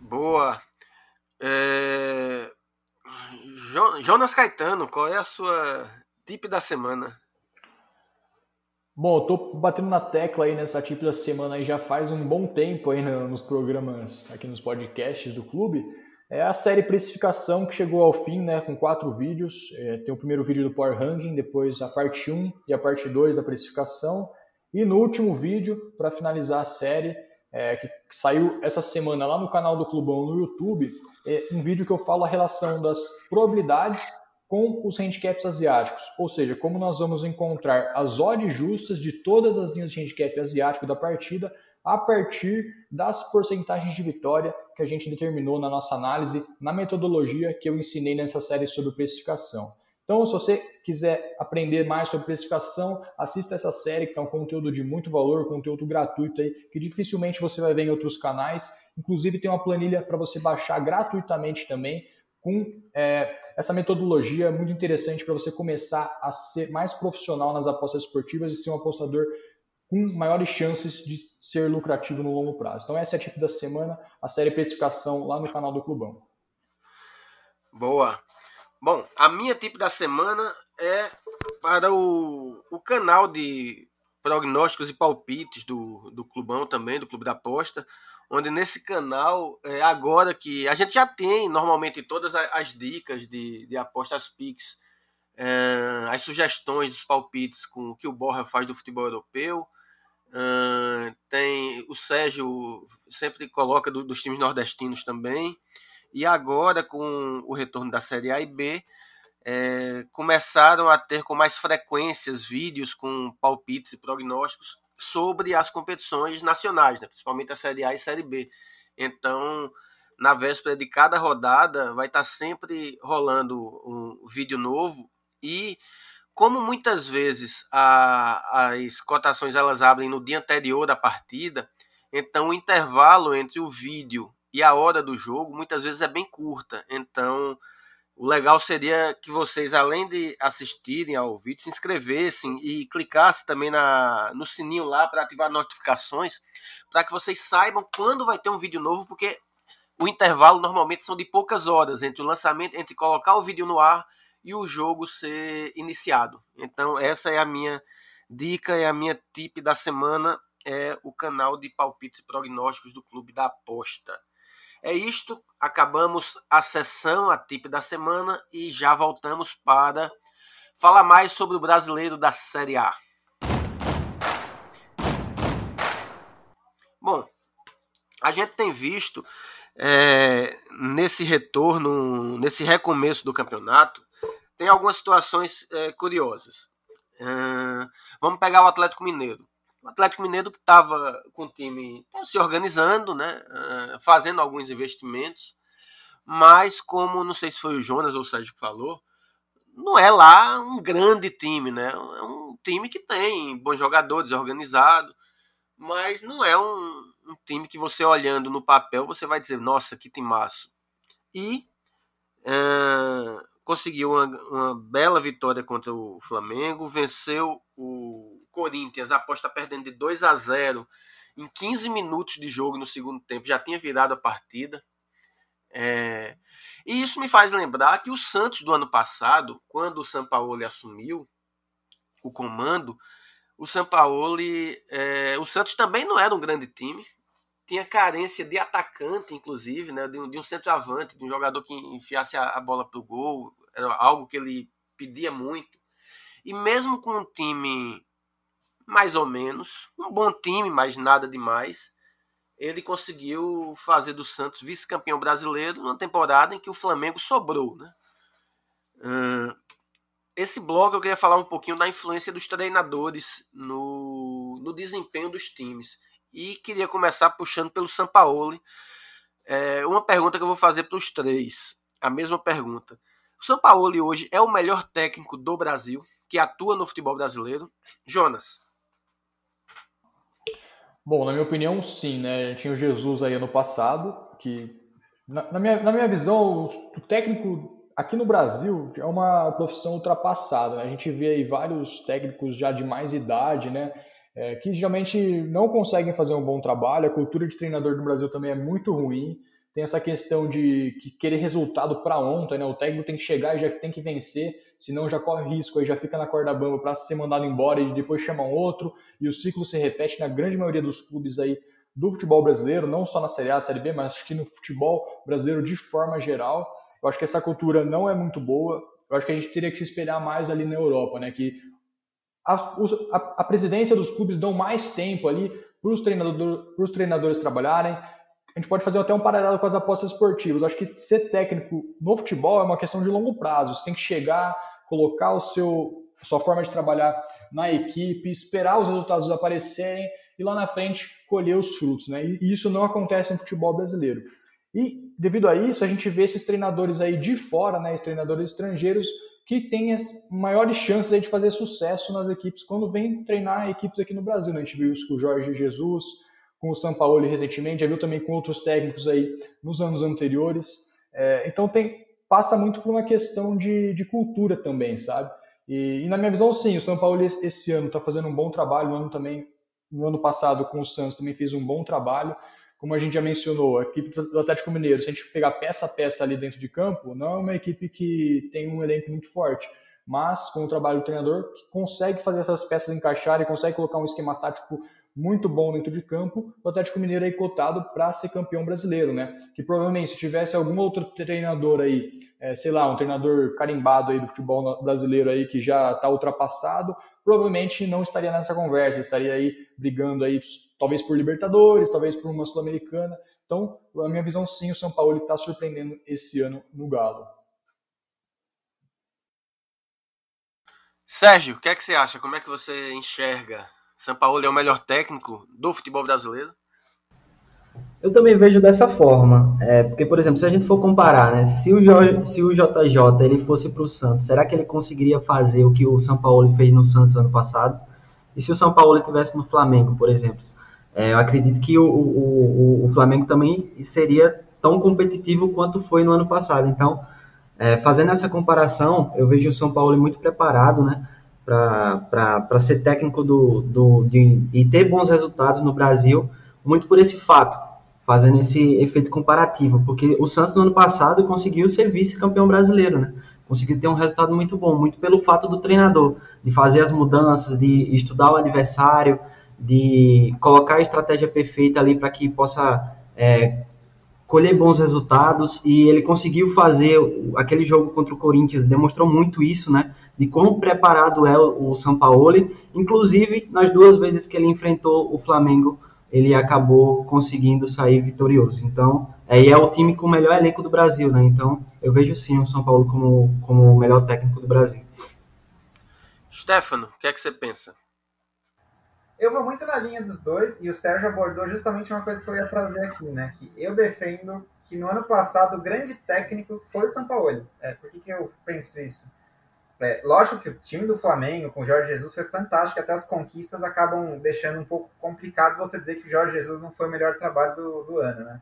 Boa. É... Jonas Caetano, qual é a sua tip da semana? Bom, eu tô batendo na tecla aí nessa tip da semana aí já faz um bom tempo aí nos programas, aqui nos podcasts do clube. É a série Precificação que chegou ao fim, né, com quatro vídeos. É, tem o primeiro vídeo do Power Ranking, depois a parte 1 e a parte 2 da Precificação. E no último vídeo, para finalizar a série, é, que saiu essa semana lá no canal do Clubão no YouTube, é um vídeo que eu falo a relação das probabilidades com os handicaps asiáticos, ou seja, como nós vamos encontrar as odds justas de todas as linhas de handicap asiático da partida a partir das porcentagens de vitória que a gente determinou na nossa análise, na metodologia que eu ensinei nessa série sobre precificação. Então, se você quiser aprender mais sobre precificação, assista essa série, que é um conteúdo de muito valor, conteúdo gratuito aí, que dificilmente você vai ver em outros canais. Inclusive, tem uma planilha para você baixar gratuitamente também, com é, essa metodologia muito interessante para você começar a ser mais profissional nas apostas esportivas e ser um apostador com maiores chances de ser lucrativo no longo prazo. Então essa é a tip da semana, a série Precificação lá no canal do Clubão. Boa. Bom, a minha tip da semana é para o, o canal de prognósticos e palpites do, do Clubão também, do Clube da Aposta, onde nesse canal, é, agora que a gente já tem normalmente todas as dicas de, de apostas Pix, é, as sugestões dos palpites com o que o Borja faz do futebol europeu, Uh, tem o Sérgio sempre coloca do, dos times nordestinos também. E agora, com o retorno da Série A e B, é, começaram a ter com mais frequências vídeos com palpites e prognósticos sobre as competições nacionais, né? principalmente a Série A e Série B. Então, na véspera de cada rodada, vai estar sempre rolando um vídeo novo e como muitas vezes a, as cotações elas abrem no dia anterior da partida, então o intervalo entre o vídeo e a hora do jogo muitas vezes é bem curta. Então o legal seria que vocês, além de assistirem ao vídeo, se inscrevessem e clicassem também na, no sininho lá para ativar notificações, para que vocês saibam quando vai ter um vídeo novo, porque o intervalo normalmente são de poucas horas entre o lançamento, entre colocar o vídeo no ar e o jogo ser iniciado. Então, essa é a minha dica, é a minha tip da semana, é o canal de palpites e prognósticos do Clube da Aposta. É isto, acabamos a sessão, a tip da semana e já voltamos para falar mais sobre o brasileiro da Série A. Bom, a gente tem visto é, nesse retorno, nesse recomeço do campeonato, tem algumas situações é, curiosas. Vamos pegar o Atlético Mineiro. O Atlético Mineiro estava com o time se organizando, né, uh, fazendo alguns investimentos, mas como não sei se foi o Jonas ou o Sérgio que falou, não é lá um grande time, né? É um time que tem bons jogadores, organizado, mas não é um, um time que você olhando no papel você vai dizer, nossa, que timaço. E uh, conseguiu uma, uma, bela vitória contra o Flamengo, venceu o Corinthians, aposta perdendo de 2 a 0 em 15 minutos de jogo no segundo tempo, já tinha virado a partida. É, e isso me faz lembrar que o Santos do ano passado, quando o Sampaoli assumiu o comando, o Sampaoli, é, o Santos também não era um grande time, tinha carência de atacante, inclusive, né, de, um, de um centroavante, de um jogador que enfiasse a, a bola para o gol, era algo que ele pedia muito. E mesmo com um time mais ou menos, um bom time, mas nada demais, ele conseguiu fazer do Santos vice-campeão brasileiro numa temporada em que o Flamengo sobrou. Né? esse bloco eu queria falar um pouquinho da influência dos treinadores no, no desempenho dos times. E queria começar puxando pelo Sampaoli. É, uma pergunta que eu vou fazer para os três. A mesma pergunta. O Sampaoli hoje é o melhor técnico do Brasil que atua no futebol brasileiro? Jonas. Bom, na minha opinião, sim, né? Tinha o Jesus aí ano passado, que na, na, minha, na minha visão, o técnico aqui no Brasil é uma profissão ultrapassada. Né? A gente vê aí vários técnicos já de mais idade, né? É, que geralmente não conseguem fazer um bom trabalho. A cultura de treinador do Brasil também é muito ruim. Tem essa questão de que querer resultado para ontem, né? O técnico tem que chegar e já tem que vencer senão já corre risco, aí já fica na corda bamba para ser mandado embora e depois chama um outro, e o ciclo se repete na grande maioria dos clubes aí do futebol brasileiro, não só na Série A, Série B, mas acho que no futebol brasileiro de forma geral. Eu acho que essa cultura não é muito boa. Eu acho que a gente teria que se espelhar mais ali na Europa, né? Que a, a, a presidência dos clubes dão mais tempo ali para os treinador, treinadores trabalharem. A gente pode fazer até um paralelo com as apostas esportivas. Acho que ser técnico no futebol é uma questão de longo prazo. Você tem que chegar, colocar o seu sua forma de trabalhar na equipe, esperar os resultados aparecerem e lá na frente colher os frutos, né? E isso não acontece no futebol brasileiro. E devido a isso, a gente vê esses treinadores aí de fora, né, esses treinadores estrangeiros que têm as maiores chances aí de fazer sucesso nas equipes quando vêm treinar equipes aqui no Brasil. Né? A gente viu isso com o Jorge Jesus, com o São Paulo recentemente, já viu também com outros técnicos aí nos anos anteriores. É, então tem, passa muito por uma questão de, de cultura também, sabe? E, e, na minha visão, sim, o São Paulo esse ano está fazendo um bom trabalho, no ano também, no ano passado com o Santos também fez um bom trabalho. Como a gente já mencionou, a equipe do Atlético Mineiro, se a gente pegar peça a peça ali dentro de campo, não é uma equipe que tem um elenco muito forte, mas com o trabalho do treinador que consegue fazer essas peças encaixarem, consegue colocar um esquema tático muito bom dentro de campo, o Atlético Mineiro aí cotado para ser campeão brasileiro, né? Que provavelmente se tivesse algum outro treinador aí, é, sei lá, um treinador carimbado aí do futebol brasileiro aí que já está ultrapassado, provavelmente não estaria nessa conversa, estaria aí brigando aí talvez por Libertadores, talvez por uma Sul-Americana. Então, a minha visão sim, o São Paulo está surpreendendo esse ano no Galo. Sérgio, o que é que você acha? Como é que você enxerga Sampaoli é o melhor técnico do futebol brasileiro? Eu também vejo dessa forma, é, porque por exemplo, se a gente for comparar, né, se o, Jorge, se o JJ ele fosse para o Santos, será que ele conseguiria fazer o que o São Paulo fez no Santos ano passado? E se o São Paulo estivesse no Flamengo, por exemplo, é, eu acredito que o, o, o, Flamengo também seria tão competitivo quanto foi no ano passado. Então, é, fazendo essa comparação, eu vejo o São Paulo muito preparado, né? Para ser técnico do, do, de, e ter bons resultados no Brasil, muito por esse fato, fazendo esse efeito comparativo, porque o Santos no ano passado conseguiu ser vice-campeão brasileiro, né? Conseguiu ter um resultado muito bom, muito pelo fato do treinador, de fazer as mudanças, de estudar o adversário, de colocar a estratégia perfeita ali para que possa é, colher bons resultados e ele conseguiu fazer aquele jogo contra o Corinthians, demonstrou muito isso, né? De quão preparado é o São Paulo. Inclusive, nas duas vezes que ele enfrentou o Flamengo, ele acabou conseguindo sair vitorioso. Então, aí é o time com o melhor elenco do Brasil, né? Então, eu vejo sim o São Paulo como, como o melhor técnico do Brasil. Stefano, o que é que você pensa? Eu vou muito na linha dos dois e o Sérgio abordou justamente uma coisa que eu ia trazer aqui, né? Que eu defendo que no ano passado o grande técnico foi o Sampaoli. É, por que, que eu penso isso? É, lógico que o time do Flamengo com o Jorge Jesus foi fantástico, até as conquistas acabam deixando um pouco complicado você dizer que o Jorge Jesus não foi o melhor trabalho do, do ano, né?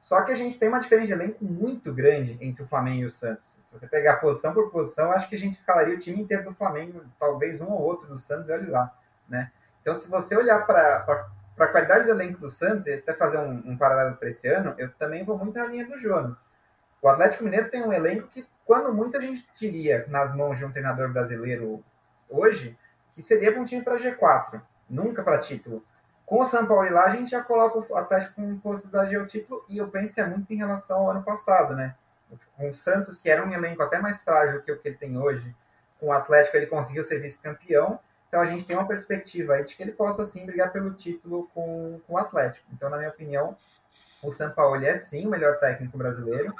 Só que a gente tem uma diferença de elenco muito grande entre o Flamengo e o Santos. Se você pegar posição por posição, acho que a gente escalaria o time inteiro do Flamengo, talvez um ou outro do Santos, olhe lá, né? Então, se você olhar para a qualidade do elenco do Santos, e até fazer um, um paralelo para esse ano, eu também vou muito na linha do Jonas. O Atlético Mineiro tem um elenco que, quando muita gente teria nas mãos de um treinador brasileiro hoje, que seria um time para G4, nunca para título. Com o São Paulo lá, a gente já coloca o Atlético com possibilidade de título, e eu penso que é muito em relação ao ano passado, né? Com o Santos, que era um elenco até mais frágil que o que ele tem hoje, com o Atlético ele conseguiu ser vice-campeão, então a gente tem uma perspectiva aí de que ele possa sim brigar pelo título com, com o Atlético. Então, na minha opinião, o São Paulo é sim o melhor técnico brasileiro.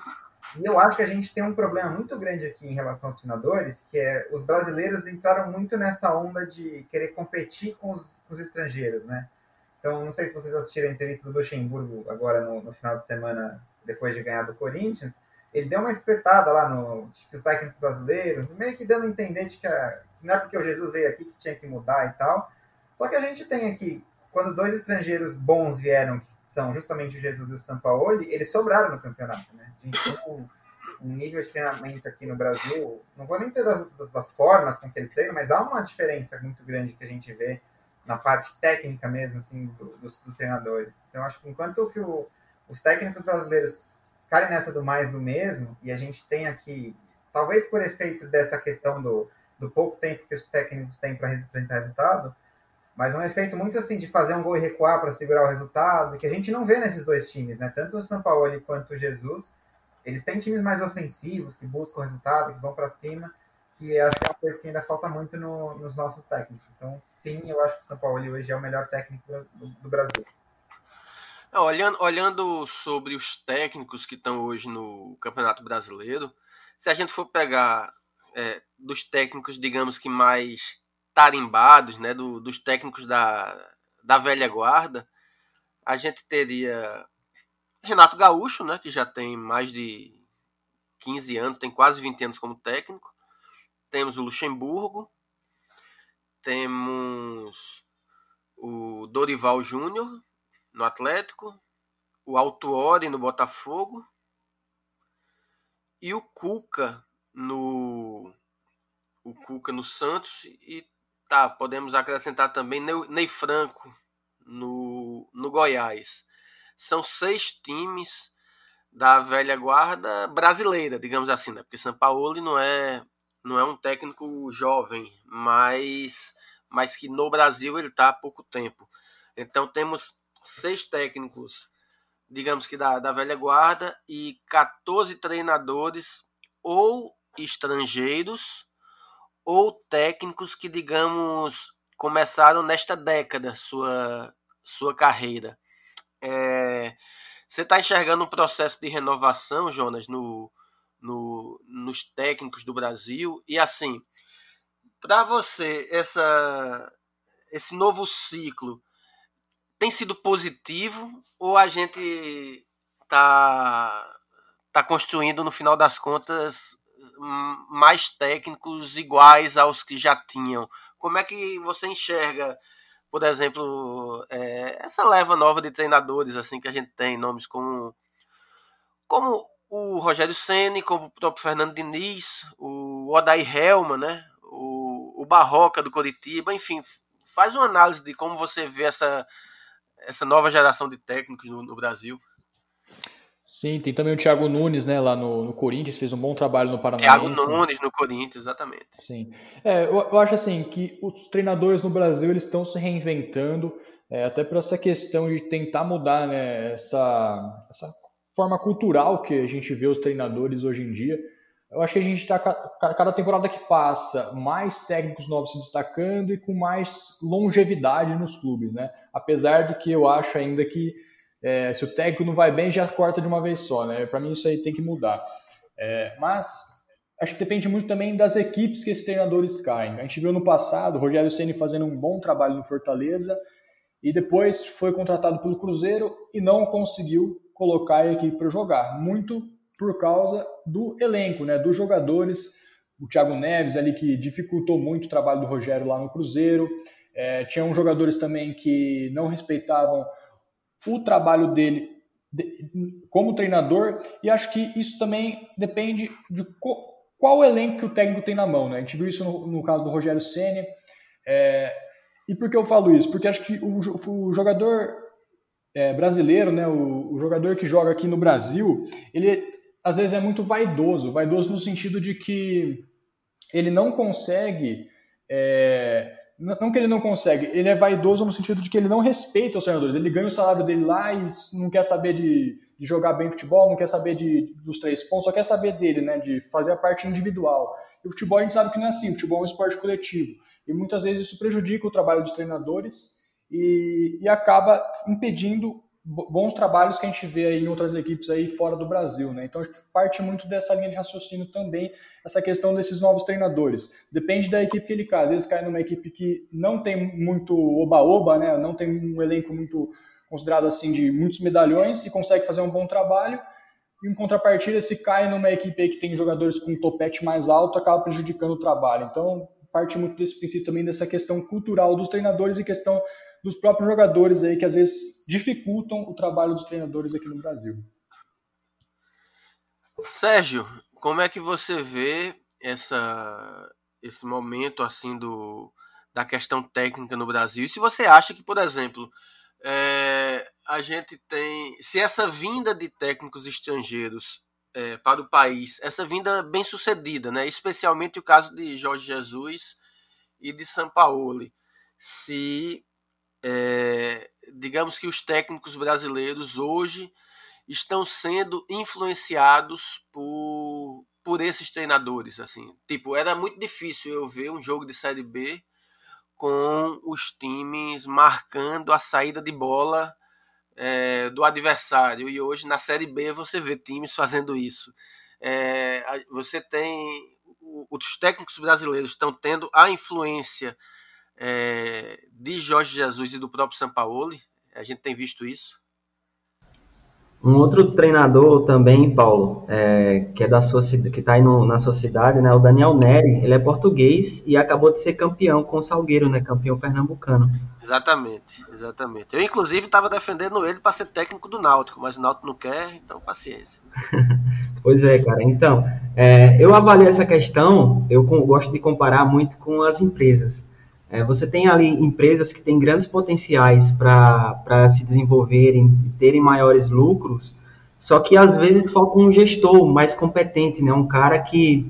E eu acho que a gente tem um problema muito grande aqui em relação aos treinadores, que é os brasileiros entraram muito nessa onda de querer competir com os, com os estrangeiros, né? Então, não sei se vocês assistiram a entrevista do Luxemburgo agora no, no final de semana, depois de ganhar do Corinthians. Ele deu uma espetada lá no que os técnicos brasileiros, meio que dando a entender de que, a, que não é porque o Jesus veio aqui que tinha que mudar e tal. Só que a gente tem aqui, quando dois estrangeiros bons vieram, que são justamente o Jesus e o Sampaoli, eles sobraram no campeonato, né? A gente tem um, um nível de treinamento aqui no Brasil, não vou nem dizer das, das, das, formas com que eles treinam, mas há uma diferença muito grande que a gente vê na parte técnica mesmo, assim, do, dos, dos, treinadores. Então, acho que enquanto que o, os técnicos brasileiros ficarem nessa do mais do mesmo, e a gente tem aqui, talvez por efeito dessa questão do, do pouco tempo que os técnicos têm para representar resultado, mas um efeito muito assim de fazer um gol e recuar para segurar o resultado, que a gente não vê nesses dois times, né? Tanto o São Paulo quanto o Jesus, eles têm times mais ofensivos, que buscam resultado, que vão para cima, que acho que é uma coisa que ainda falta muito no, nos nossos técnicos. Então, sim, eu acho que o São Paulo hoje é o melhor técnico do, do Brasil. É, olhando, olhando sobre os técnicos que estão hoje no Campeonato Brasileiro, se a gente for pegar é, dos técnicos, digamos que mais tarimbados, né, do, dos técnicos da, da velha guarda, a gente teria Renato Gaúcho, né, que já tem mais de 15 anos, tem quase 20 anos como técnico. Temos o Luxemburgo, temos o Dorival Júnior no Atlético, o Altuori no Botafogo e o Cuca no o Cuca no Santos e Tá, podemos acrescentar também Ney Franco no, no Goiás. São seis times da velha guarda brasileira, digamos assim, né? Porque São Paulo não é não é um técnico jovem, mas mas que no Brasil ele está há pouco tempo. Então temos seis técnicos, digamos que da, da velha guarda e 14 treinadores ou estrangeiros ou técnicos que, digamos, começaram nesta década sua, sua carreira. É, você está enxergando um processo de renovação, Jonas, no, no, nos técnicos do Brasil? E assim, para você, essa, esse novo ciclo tem sido positivo ou a gente está tá construindo, no final das contas, mais técnicos iguais aos que já tinham. Como é que você enxerga, por exemplo, é, essa leva nova de treinadores assim que a gente tem, nomes como como o Rogério Ceni, como o próprio Fernando Diniz, o Odair Helma, né? O, o Barroca do Coritiba, enfim, faz uma análise de como você vê essa essa nova geração de técnicos no, no Brasil. Sim, tem também o Thiago Nunes, né, lá no, no Corinthians, fez um bom trabalho no Paraná. Thiago Nunes no Corinthians, exatamente. Sim. É, eu, eu, acho assim que os treinadores no Brasil eles estão se reinventando, é, até por essa questão de tentar mudar né, essa, essa forma cultural que a gente vê os treinadores hoje em dia. Eu acho que a gente está, cada temporada que passa, mais técnicos novos se destacando e com mais longevidade nos clubes, né? Apesar de que eu acho ainda que é, se o técnico não vai bem, já corta de uma vez só, né? Para mim isso aí tem que mudar. É, mas acho que depende muito também das equipes que esses treinadores caem. A gente viu no passado o Rogério Ceni fazendo um bom trabalho no Fortaleza e depois foi contratado pelo Cruzeiro e não conseguiu colocar a equipe para jogar, muito por causa do elenco, né? Dos jogadores. O Thiago Neves ali que dificultou muito o trabalho do Rogério lá no Cruzeiro. É, tinham jogadores também que não respeitavam o trabalho dele como treinador e acho que isso também depende de qual elenco que o técnico tem na mão. Né? A gente viu isso no, no caso do Rogério Senna. É, e por que eu falo isso? Porque acho que o, o jogador é, brasileiro, né, o, o, jogador que joga aqui no Brasil, ele às vezes é muito vaidoso. Vaidoso no sentido de que ele não consegue é, não que ele não consegue, ele é vaidoso no sentido de que ele não respeita os treinadores. Ele ganha o salário dele lá e não quer saber de, de jogar bem futebol, não quer saber de, dos três pontos, só quer saber dele, né? De fazer a parte individual. E o futebol a gente sabe que não é assim, o futebol é um esporte coletivo. E muitas vezes isso prejudica o trabalho dos treinadores e, e acaba impedindo bons trabalhos que a gente vê em outras equipes aí fora do Brasil, né? Então parte muito dessa linha de raciocínio também essa questão desses novos treinadores. Depende da equipe que ele cai. Às vezes cai numa equipe que não tem muito oba-oba, né? Não tem um elenco muito considerado assim de muitos medalhões e consegue fazer um bom trabalho. Em contrapartida, se cai numa equipe que tem jogadores com um topete mais alto, acaba prejudicando o trabalho. Então parte muito desse princípio também dessa questão cultural dos treinadores e questão dos próprios jogadores aí que às vezes dificultam o trabalho dos treinadores aqui no Brasil. Sérgio, como é que você vê essa esse momento assim do da questão técnica no Brasil? E se você acha que, por exemplo, é, a gente tem se essa vinda de técnicos estrangeiros é, para o país, essa vinda bem sucedida, né? especialmente o caso de Jorge Jesus e de Sampaoli, se é, digamos que os técnicos brasileiros hoje estão sendo influenciados por, por esses treinadores. assim Tipo, era muito difícil eu ver um jogo de Série B com os times marcando a saída de bola é, do adversário. E hoje na Série B você vê times fazendo isso. É, você tem. Os técnicos brasileiros estão tendo a influência é, de Jorge Jesus e do próprio Sampaoli. A gente tem visto isso. Um outro treinador também, Paulo, é, que é da sua que está aí no, na sua cidade, né? O Daniel Neri, ele é português e acabou de ser campeão com o Salgueiro, né? Campeão pernambucano. Exatamente, exatamente. Eu inclusive estava defendendo ele para ser técnico do Náutico, mas o Náutico não quer, então paciência. pois é, cara. Então, é, eu avalio essa questão. Eu gosto de comparar muito com as empresas. É, você tem ali empresas que têm grandes potenciais para se desenvolverem e terem maiores lucros, só que às vezes falta um gestor mais competente, né? um cara que,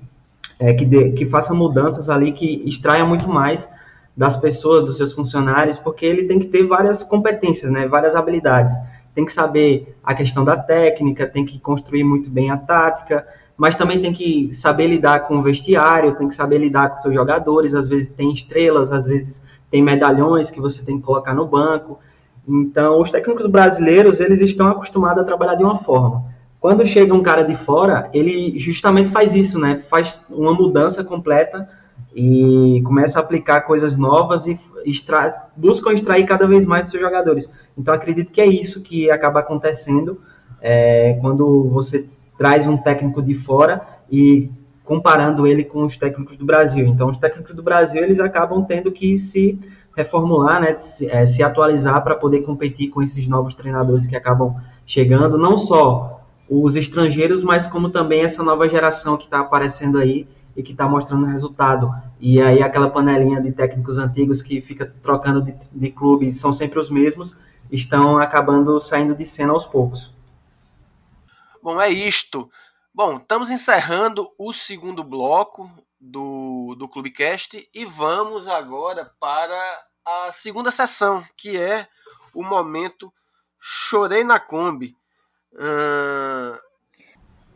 é, que, de, que faça mudanças ali, que extraia muito mais das pessoas, dos seus funcionários, porque ele tem que ter várias competências, né? várias habilidades. Tem que saber a questão da técnica, tem que construir muito bem a tática, mas também tem que saber lidar com o vestiário, tem que saber lidar com seus jogadores, às vezes tem estrelas, às vezes tem medalhões que você tem que colocar no banco. Então, os técnicos brasileiros, eles estão acostumados a trabalhar de uma forma. Quando chega um cara de fora, ele justamente faz isso, né? Faz uma mudança completa e começa a aplicar coisas novas e extra... buscam extrair cada vez mais seus jogadores. Então, acredito que é isso que acaba acontecendo é, quando você traz um técnico de fora e comparando ele com os técnicos do Brasil. Então, os técnicos do Brasil eles acabam tendo que se reformular, né, se, é, se atualizar para poder competir com esses novos treinadores que acabam chegando, não só os estrangeiros, mas como também essa nova geração que está aparecendo aí e que está mostrando resultado. E aí aquela panelinha de técnicos antigos que fica trocando de, de clube, são sempre os mesmos, estão acabando saindo de cena aos poucos. Bom, é isto. Bom, estamos encerrando o segundo bloco do, do Clubecast e vamos agora para a segunda sessão, que é o momento Chorei na Kombi.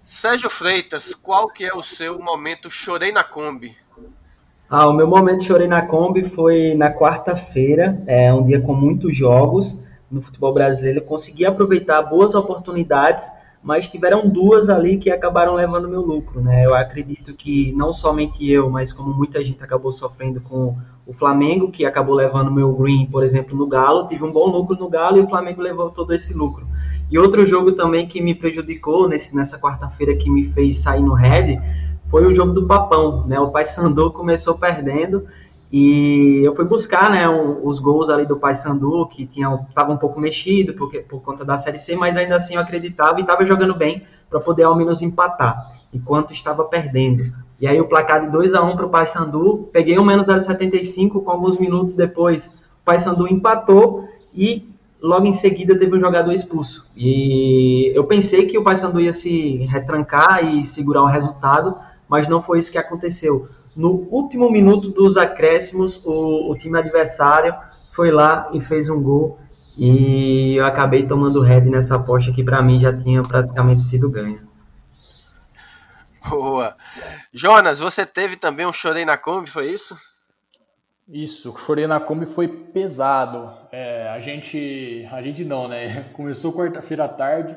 Sérgio Freitas, qual que é o seu momento Chorei na Kombi? Ah, o meu momento Chorei na Kombi foi na quarta-feira, é um dia com muitos jogos no futebol brasileiro. Eu consegui aproveitar boas oportunidades mas tiveram duas ali que acabaram levando meu lucro, né? Eu acredito que não somente eu, mas como muita gente acabou sofrendo com o Flamengo, que acabou levando meu green, por exemplo, no Galo, tive um bom lucro no Galo e o Flamengo levou todo esse lucro. E outro jogo também que me prejudicou nesse, nessa quarta-feira que me fez sair no red foi o jogo do Papão, né? O Paysandu começou perdendo e eu fui buscar né, um, os gols ali do Paysandu, que estava um pouco mexido porque, por conta da Série C, mas ainda assim eu acreditava e estava jogando bem para poder ao menos empatar, enquanto estava perdendo. E aí o placar de 2 a 1 para o Paysandu, peguei um menos 0,75, com alguns minutos depois o Paysandu empatou e logo em seguida teve um jogador expulso. E eu pensei que o Paysandu ia se retrancar e segurar o resultado, mas não foi isso que aconteceu no último minuto dos acréscimos, o, o time adversário foi lá e fez um gol. E eu acabei tomando head nessa aposta que para mim já tinha praticamente sido ganha. Boa. Jonas, você teve também um chorei na Kombi, foi isso? Isso, o chorei na Kombi foi pesado. É, a gente, a gente não, né? Começou quarta-feira à tarde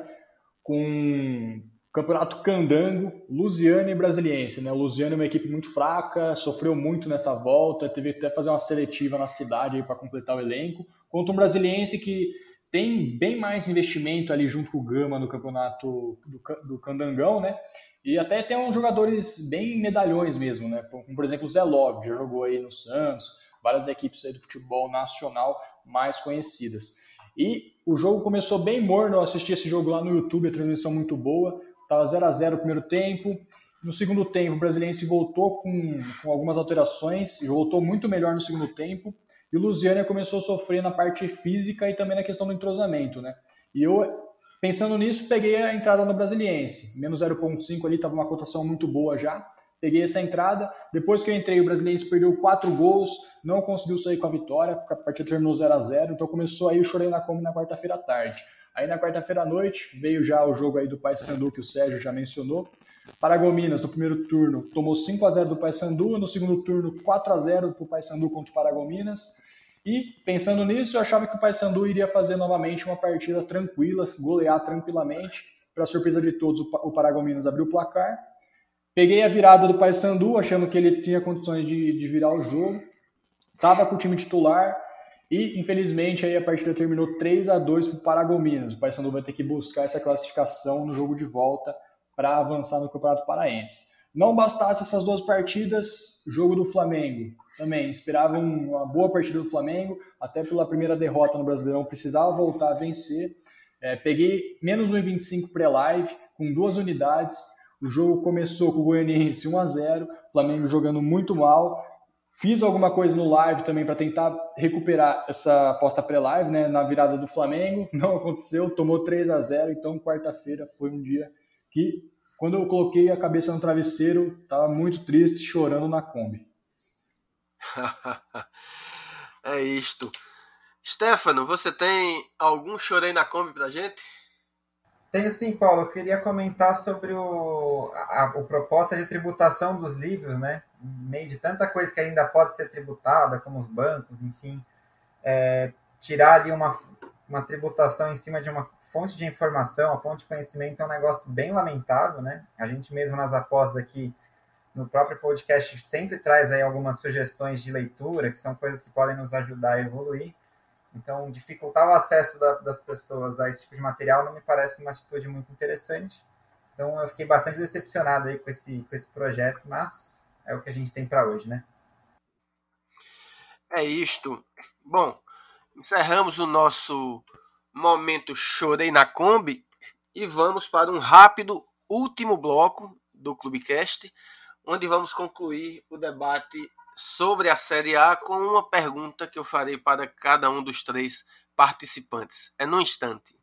com Campeonato Candango, Lusiana e Brasiliense. Né? Lusiana é uma equipe muito fraca, sofreu muito nessa volta, teve até fazer uma seletiva na cidade para completar o elenco. Contra um Brasiliense que tem bem mais investimento ali junto com o Gama no campeonato do, do Candangão, né? E até tem uns jogadores bem medalhões mesmo, né? Como, por exemplo, o Zé Love, já jogou aí no Santos, várias equipes aí do futebol nacional mais conhecidas. E o jogo começou bem morno, eu assisti esse jogo lá no YouTube, a transmissão muito boa. Estava 0 a 0 o primeiro tempo. No segundo tempo, o Brasiliense voltou com, com algumas alterações, voltou muito melhor no segundo tempo. E o Lusiana começou a sofrer na parte física e também na questão do entrosamento, né? E eu, pensando nisso, peguei a entrada no Brasiliense. Menos 0,5 ali, estava uma cotação muito boa já. Peguei essa entrada. Depois que eu entrei, o Brasiliense perdeu quatro gols, não conseguiu sair com a vitória, a partida terminou 0 a 0 Então começou aí o chorei na Kombi na quarta-feira à tarde. Aí na quarta-feira à noite veio já o jogo aí do Paysandu que o Sérgio já mencionou. Paragominas no primeiro turno tomou 5 a 0 do Paysandu, no segundo turno 4 a 0 para o Paysandu contra o Paragominas. E pensando nisso, eu achava que o Paysandu iria fazer novamente uma partida tranquila, golear tranquilamente. Para surpresa de todos, o Paragominas abriu o placar. Peguei a virada do Paysandu, achando que ele tinha condições de, de virar o jogo. Tava com o time titular, e, infelizmente, aí a partida terminou 3 a 2 para o Paragominas. O Paysandu vai ter que buscar essa classificação no jogo de volta para avançar no Campeonato Paraense. Não bastasse essas duas partidas, jogo do Flamengo. Também esperava uma boa partida do Flamengo, até pela primeira derrota no Brasileirão, precisava voltar a vencer. É, peguei menos 1,25 pré-live, com duas unidades. O jogo começou com o Goianiense 1 a 0 Flamengo jogando muito mal, Fiz alguma coisa no live também para tentar recuperar essa aposta pré-live, né, na virada do Flamengo. Não aconteceu, tomou 3 a 0 então quarta-feira foi um dia que, quando eu coloquei a cabeça no travesseiro, estava muito triste, chorando na Kombi. é isto. Stefano, você tem algum chorei na Kombi pra gente? Tenho sim, Paulo. Eu queria comentar sobre o, a, a proposta de tributação dos livros, né? meio de tanta coisa que ainda pode ser tributada, como os bancos, enfim, é, tirar ali uma, uma tributação em cima de uma fonte de informação, a fonte de conhecimento é um negócio bem lamentável, né? A gente mesmo nas apostas aqui no próprio podcast sempre traz aí algumas sugestões de leitura, que são coisas que podem nos ajudar a evoluir. Então, dificultar o acesso da, das pessoas a esse tipo de material não me parece uma atitude muito interessante. Então, eu fiquei bastante decepcionado aí com esse, com esse projeto, mas é o que a gente tem para hoje, né? É isto. Bom, encerramos o nosso momento Chorei na Kombi e vamos para um rápido último bloco do Clubecast, onde vamos concluir o debate sobre a Série A com uma pergunta que eu farei para cada um dos três participantes. É no instante.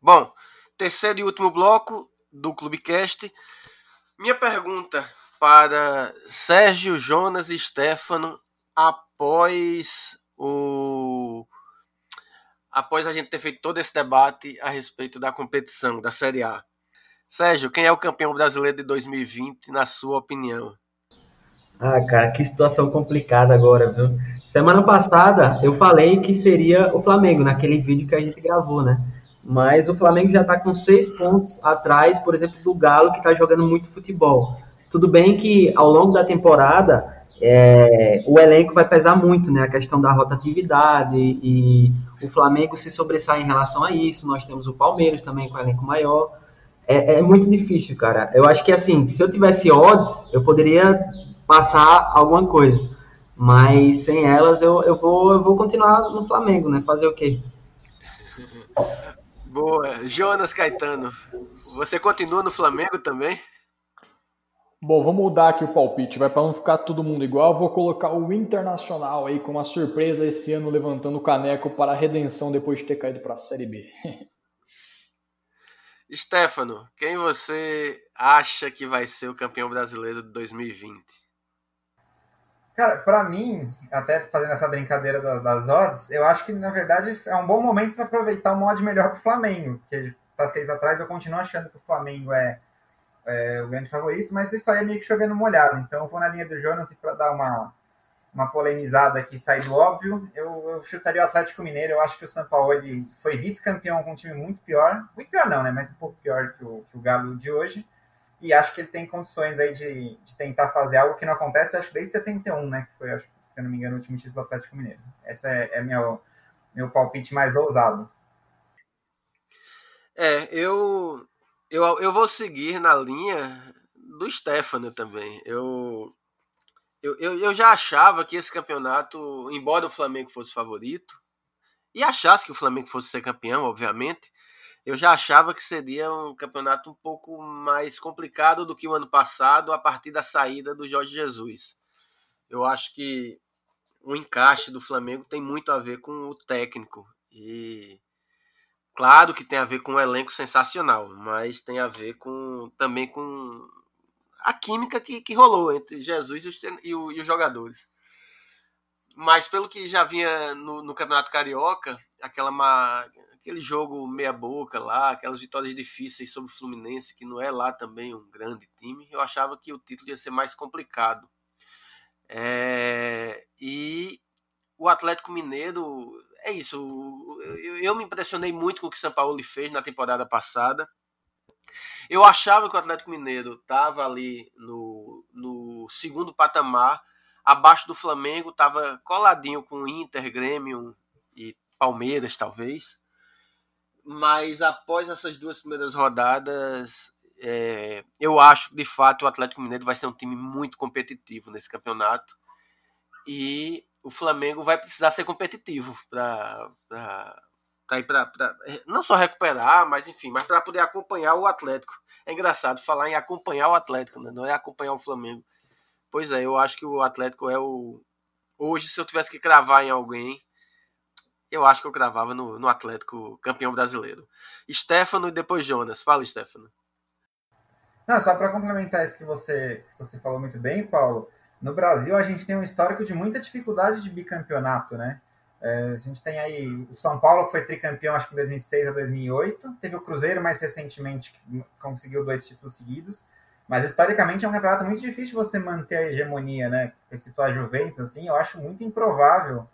Bom, terceiro e último bloco, do Clubecast. Minha pergunta para Sérgio, Jonas e Stefano após o após a gente ter feito todo esse debate a respeito da competição da Série A. Sérgio, quem é o campeão brasileiro de 2020 na sua opinião? Ah, cara, que situação complicada agora, viu? Semana passada eu falei que seria o Flamengo naquele vídeo que a gente gravou, né? mas o Flamengo já está com seis pontos atrás, por exemplo, do Galo, que está jogando muito futebol. Tudo bem que ao longo da temporada é, o elenco vai pesar muito, né? A questão da rotatividade e o Flamengo se sobressai em relação a isso. Nós temos o Palmeiras também com elenco maior. É, é, muito difícil, cara. Eu acho que assim, se eu tivesse odds, eu poderia passar alguma coisa. Mas sem elas, eu, eu, vou, eu vou continuar no Flamengo, né? Fazer o quê? Boa. Jonas Caetano, você continua no Flamengo também? Bom, vou mudar aqui o palpite, vai para não ficar todo mundo igual. Vou colocar o Internacional aí com uma surpresa esse ano levantando o caneco para a redenção depois de ter caído para a Série B. Stefano, quem você acha que vai ser o campeão brasileiro de 2020? Cara, para mim, até fazendo essa brincadeira das odds, eu acho que na verdade é um bom momento para aproveitar o mod melhor para o Flamengo, porque tá seis atrás eu continuo achando que o Flamengo é, é, o grande favorito, mas isso aí é meio que chovendo molhado. Então eu vou na linha do Jonas para dar uma uma polemizada aqui, sair do óbvio, eu, eu, chutaria o Atlético Mineiro. Eu acho que o São Paulo foi vice-campeão com um time muito pior. Muito pior não, né? Mas um pouco pior que o, que o Galo de hoje. E acho que ele tem condições aí de, de tentar fazer algo que não acontece, acho que desde 71, né? Que foi, acho, se eu não me engano, o último título do Atlético Mineiro. Esse é, é meu, meu palpite mais ousado. É, eu, eu, eu vou seguir na linha do Stefano também. Eu eu, eu, eu já achava que esse campeonato, embora o Flamengo fosse favorito, e achasse que o Flamengo fosse ser campeão, obviamente, eu já achava que seria um campeonato um pouco mais complicado do que o ano passado, a partir da saída do Jorge Jesus. Eu acho que o encaixe do Flamengo tem muito a ver com o técnico. E claro que tem a ver com um elenco sensacional, mas tem a ver com também com a química que, que rolou entre Jesus e os, e, o, e os jogadores. Mas pelo que já vinha no, no Campeonato Carioca, aquela aquele jogo meia boca lá, aquelas vitórias difíceis sobre o Fluminense, que não é lá também um grande time, eu achava que o título ia ser mais complicado. É, e o Atlético Mineiro, é isso, eu, eu me impressionei muito com o que o São Paulo fez na temporada passada. Eu achava que o Atlético Mineiro estava ali no, no segundo patamar, abaixo do Flamengo, estava coladinho com o Inter, Grêmio e Palmeiras, talvez. Mas após essas duas primeiras rodadas, é, eu acho que de fato o Atlético Mineiro vai ser um time muito competitivo nesse campeonato. E o Flamengo vai precisar ser competitivo para para não só recuperar, mas enfim, mas para poder acompanhar o Atlético. É engraçado falar em acompanhar o Atlético, né? não é acompanhar o Flamengo. Pois é, eu acho que o Atlético é o. Hoje, se eu tivesse que cravar em alguém, eu acho que eu cravava no, no Atlético campeão brasileiro. Stefano e depois Jonas. Fala, Stefano. Não, só para complementar isso que você, que você falou muito bem, Paulo. No Brasil, a gente tem um histórico de muita dificuldade de bicampeonato, né? É, a gente tem aí o São Paulo, que foi tricampeão, acho que em 2006 a 2008. Teve o Cruzeiro, mais recentemente, que conseguiu dois títulos seguidos. Mas, historicamente, é um campeonato muito difícil você manter a hegemonia, né? Você citou a Juventus, assim, eu acho muito improvável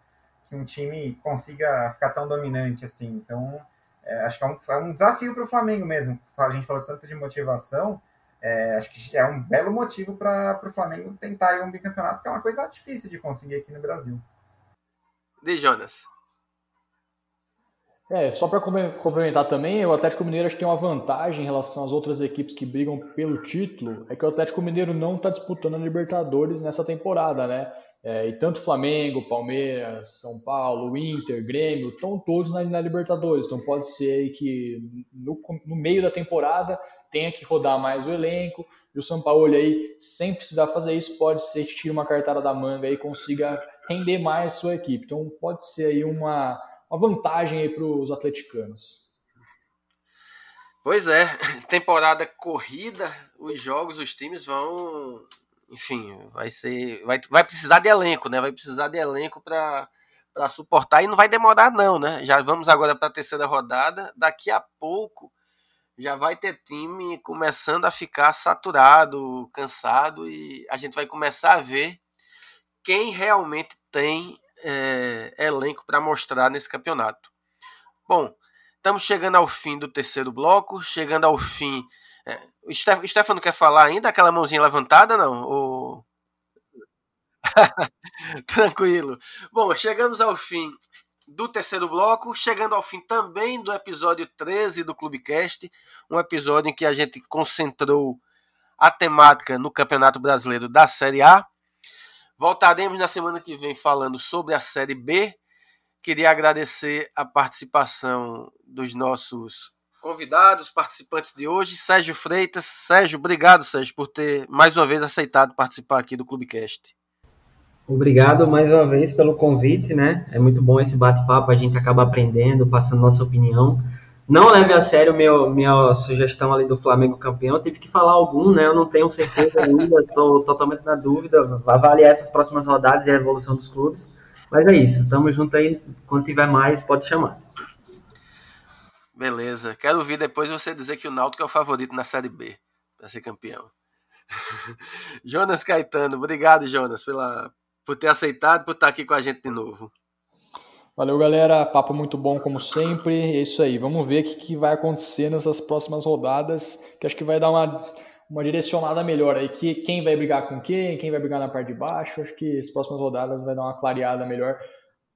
que um time consiga ficar tão dominante, assim. Então, é, acho que é um, é um desafio para o Flamengo mesmo. A gente falou tanto de motivação, é, acho que é um belo motivo para o Flamengo tentar ir um bicampeonato, que é uma coisa difícil de conseguir aqui no Brasil de Jonas. É, só para complementar também, o Atlético Mineiro acho que tem uma vantagem em relação às outras equipes que brigam pelo título, é que o Atlético Mineiro não está disputando a Libertadores nessa temporada, né? É, e tanto Flamengo, Palmeiras, São Paulo, Inter, Grêmio, estão todos na, na, Libertadores. Então pode ser que no, no meio da temporada tenha que rodar mais o elenco, e o São Paulo aí, sem precisar fazer isso, pode ser que tire uma cartada da manga e consiga render mais sua equipe. Então pode ser aí uma, uma vantagem para os atleticanos. Pois é, temporada corrida, os jogos, os times vão, enfim, vai ser, vai, vai precisar de elenco, né? Vai precisar de elenco para para suportar e não vai demorar não, né? Já vamos agora para a terceira rodada, daqui a pouco já vai ter time começando a ficar saturado, cansado e a gente vai começar a ver quem realmente tem é, elenco para mostrar nesse campeonato. Bom, estamos chegando ao fim do terceiro bloco, chegando ao fim. É, o Stefano quer falar ainda? Aquela mãozinha levantada, não? Tranquilo. Bom, chegamos ao fim do terceiro bloco, chegando ao fim também do episódio 13 do Clubecast, um episódio em que a gente concentrou a temática no Campeonato Brasileiro da Série A. Voltaremos na semana que vem falando sobre a Série B. Queria agradecer a participação dos nossos convidados, participantes de hoje, Sérgio Freitas. Sérgio, obrigado, Sérgio, por ter mais uma vez aceitado participar aqui do Clubecast. Obrigado mais uma vez pelo convite, né? É muito bom esse bate-papo, a gente acaba aprendendo, passando nossa opinião. Não leve a sério meu, minha sugestão ali do Flamengo campeão. Eu tive que falar algum, né? Eu não tenho certeza ainda, estou totalmente na dúvida. Avaliar essas próximas rodadas e a evolução dos clubes. Mas é isso, estamos juntos aí. Quando tiver mais, pode chamar. Beleza. Quero ouvir depois você dizer que o Náutico é o favorito na Série B para ser campeão. Jonas Caetano, obrigado, Jonas, pela, por ter aceitado, por estar aqui com a gente de novo. Valeu, galera. Papo muito bom, como sempre. É isso aí. Vamos ver o que, que vai acontecer nessas próximas rodadas, que acho que vai dar uma, uma direcionada melhor aí. Que, quem vai brigar com quem, quem vai brigar na parte de baixo. Acho que as próximas rodadas vai dar uma clareada melhor.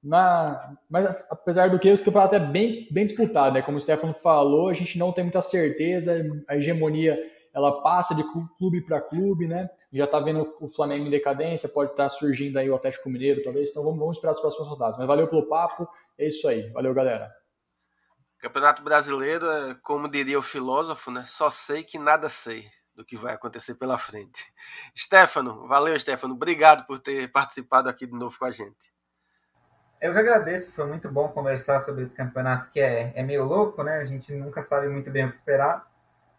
Na, mas apesar do que, o campeonato é bem, bem disputado, né? Como o Stefano falou, a gente não tem muita certeza, a hegemonia ela passa de clube para clube, né? Já está vendo o Flamengo em decadência, pode estar tá surgindo aí o Atlético Mineiro, talvez. Então vamos, vamos esperar as próximas rodadas. Mas valeu pelo papo, é isso aí. Valeu, galera. Campeonato Brasileiro é, como diria o filósofo, né? Só sei que nada sei do que vai acontecer pela frente. Stefano, valeu, Stefano. Obrigado por ter participado aqui de novo com a gente. Eu que agradeço, foi muito bom conversar sobre esse campeonato que é, é meio louco, né? A gente nunca sabe muito bem o que esperar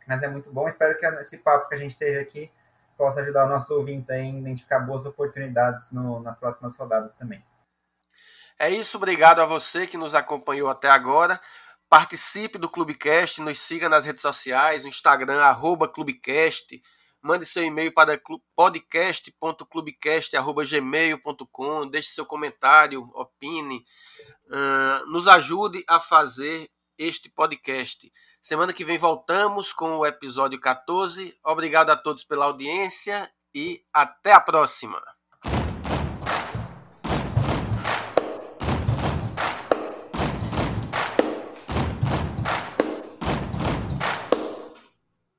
mas é muito bom. Espero que esse papo que a gente teve aqui possa ajudar os nossos ouvintes a identificar boas oportunidades no, nas próximas rodadas também. É isso, obrigado a você que nos acompanhou até agora. Participe do Clubecast, nos siga nas redes sociais, no Instagram, arroba Clubecast. Mande seu e-mail para podcast.clubecast.gmail.com. Deixe seu comentário, opine. Uh, nos ajude a fazer este podcast. Semana que vem voltamos com o episódio 14. Obrigado a todos pela audiência e até a próxima.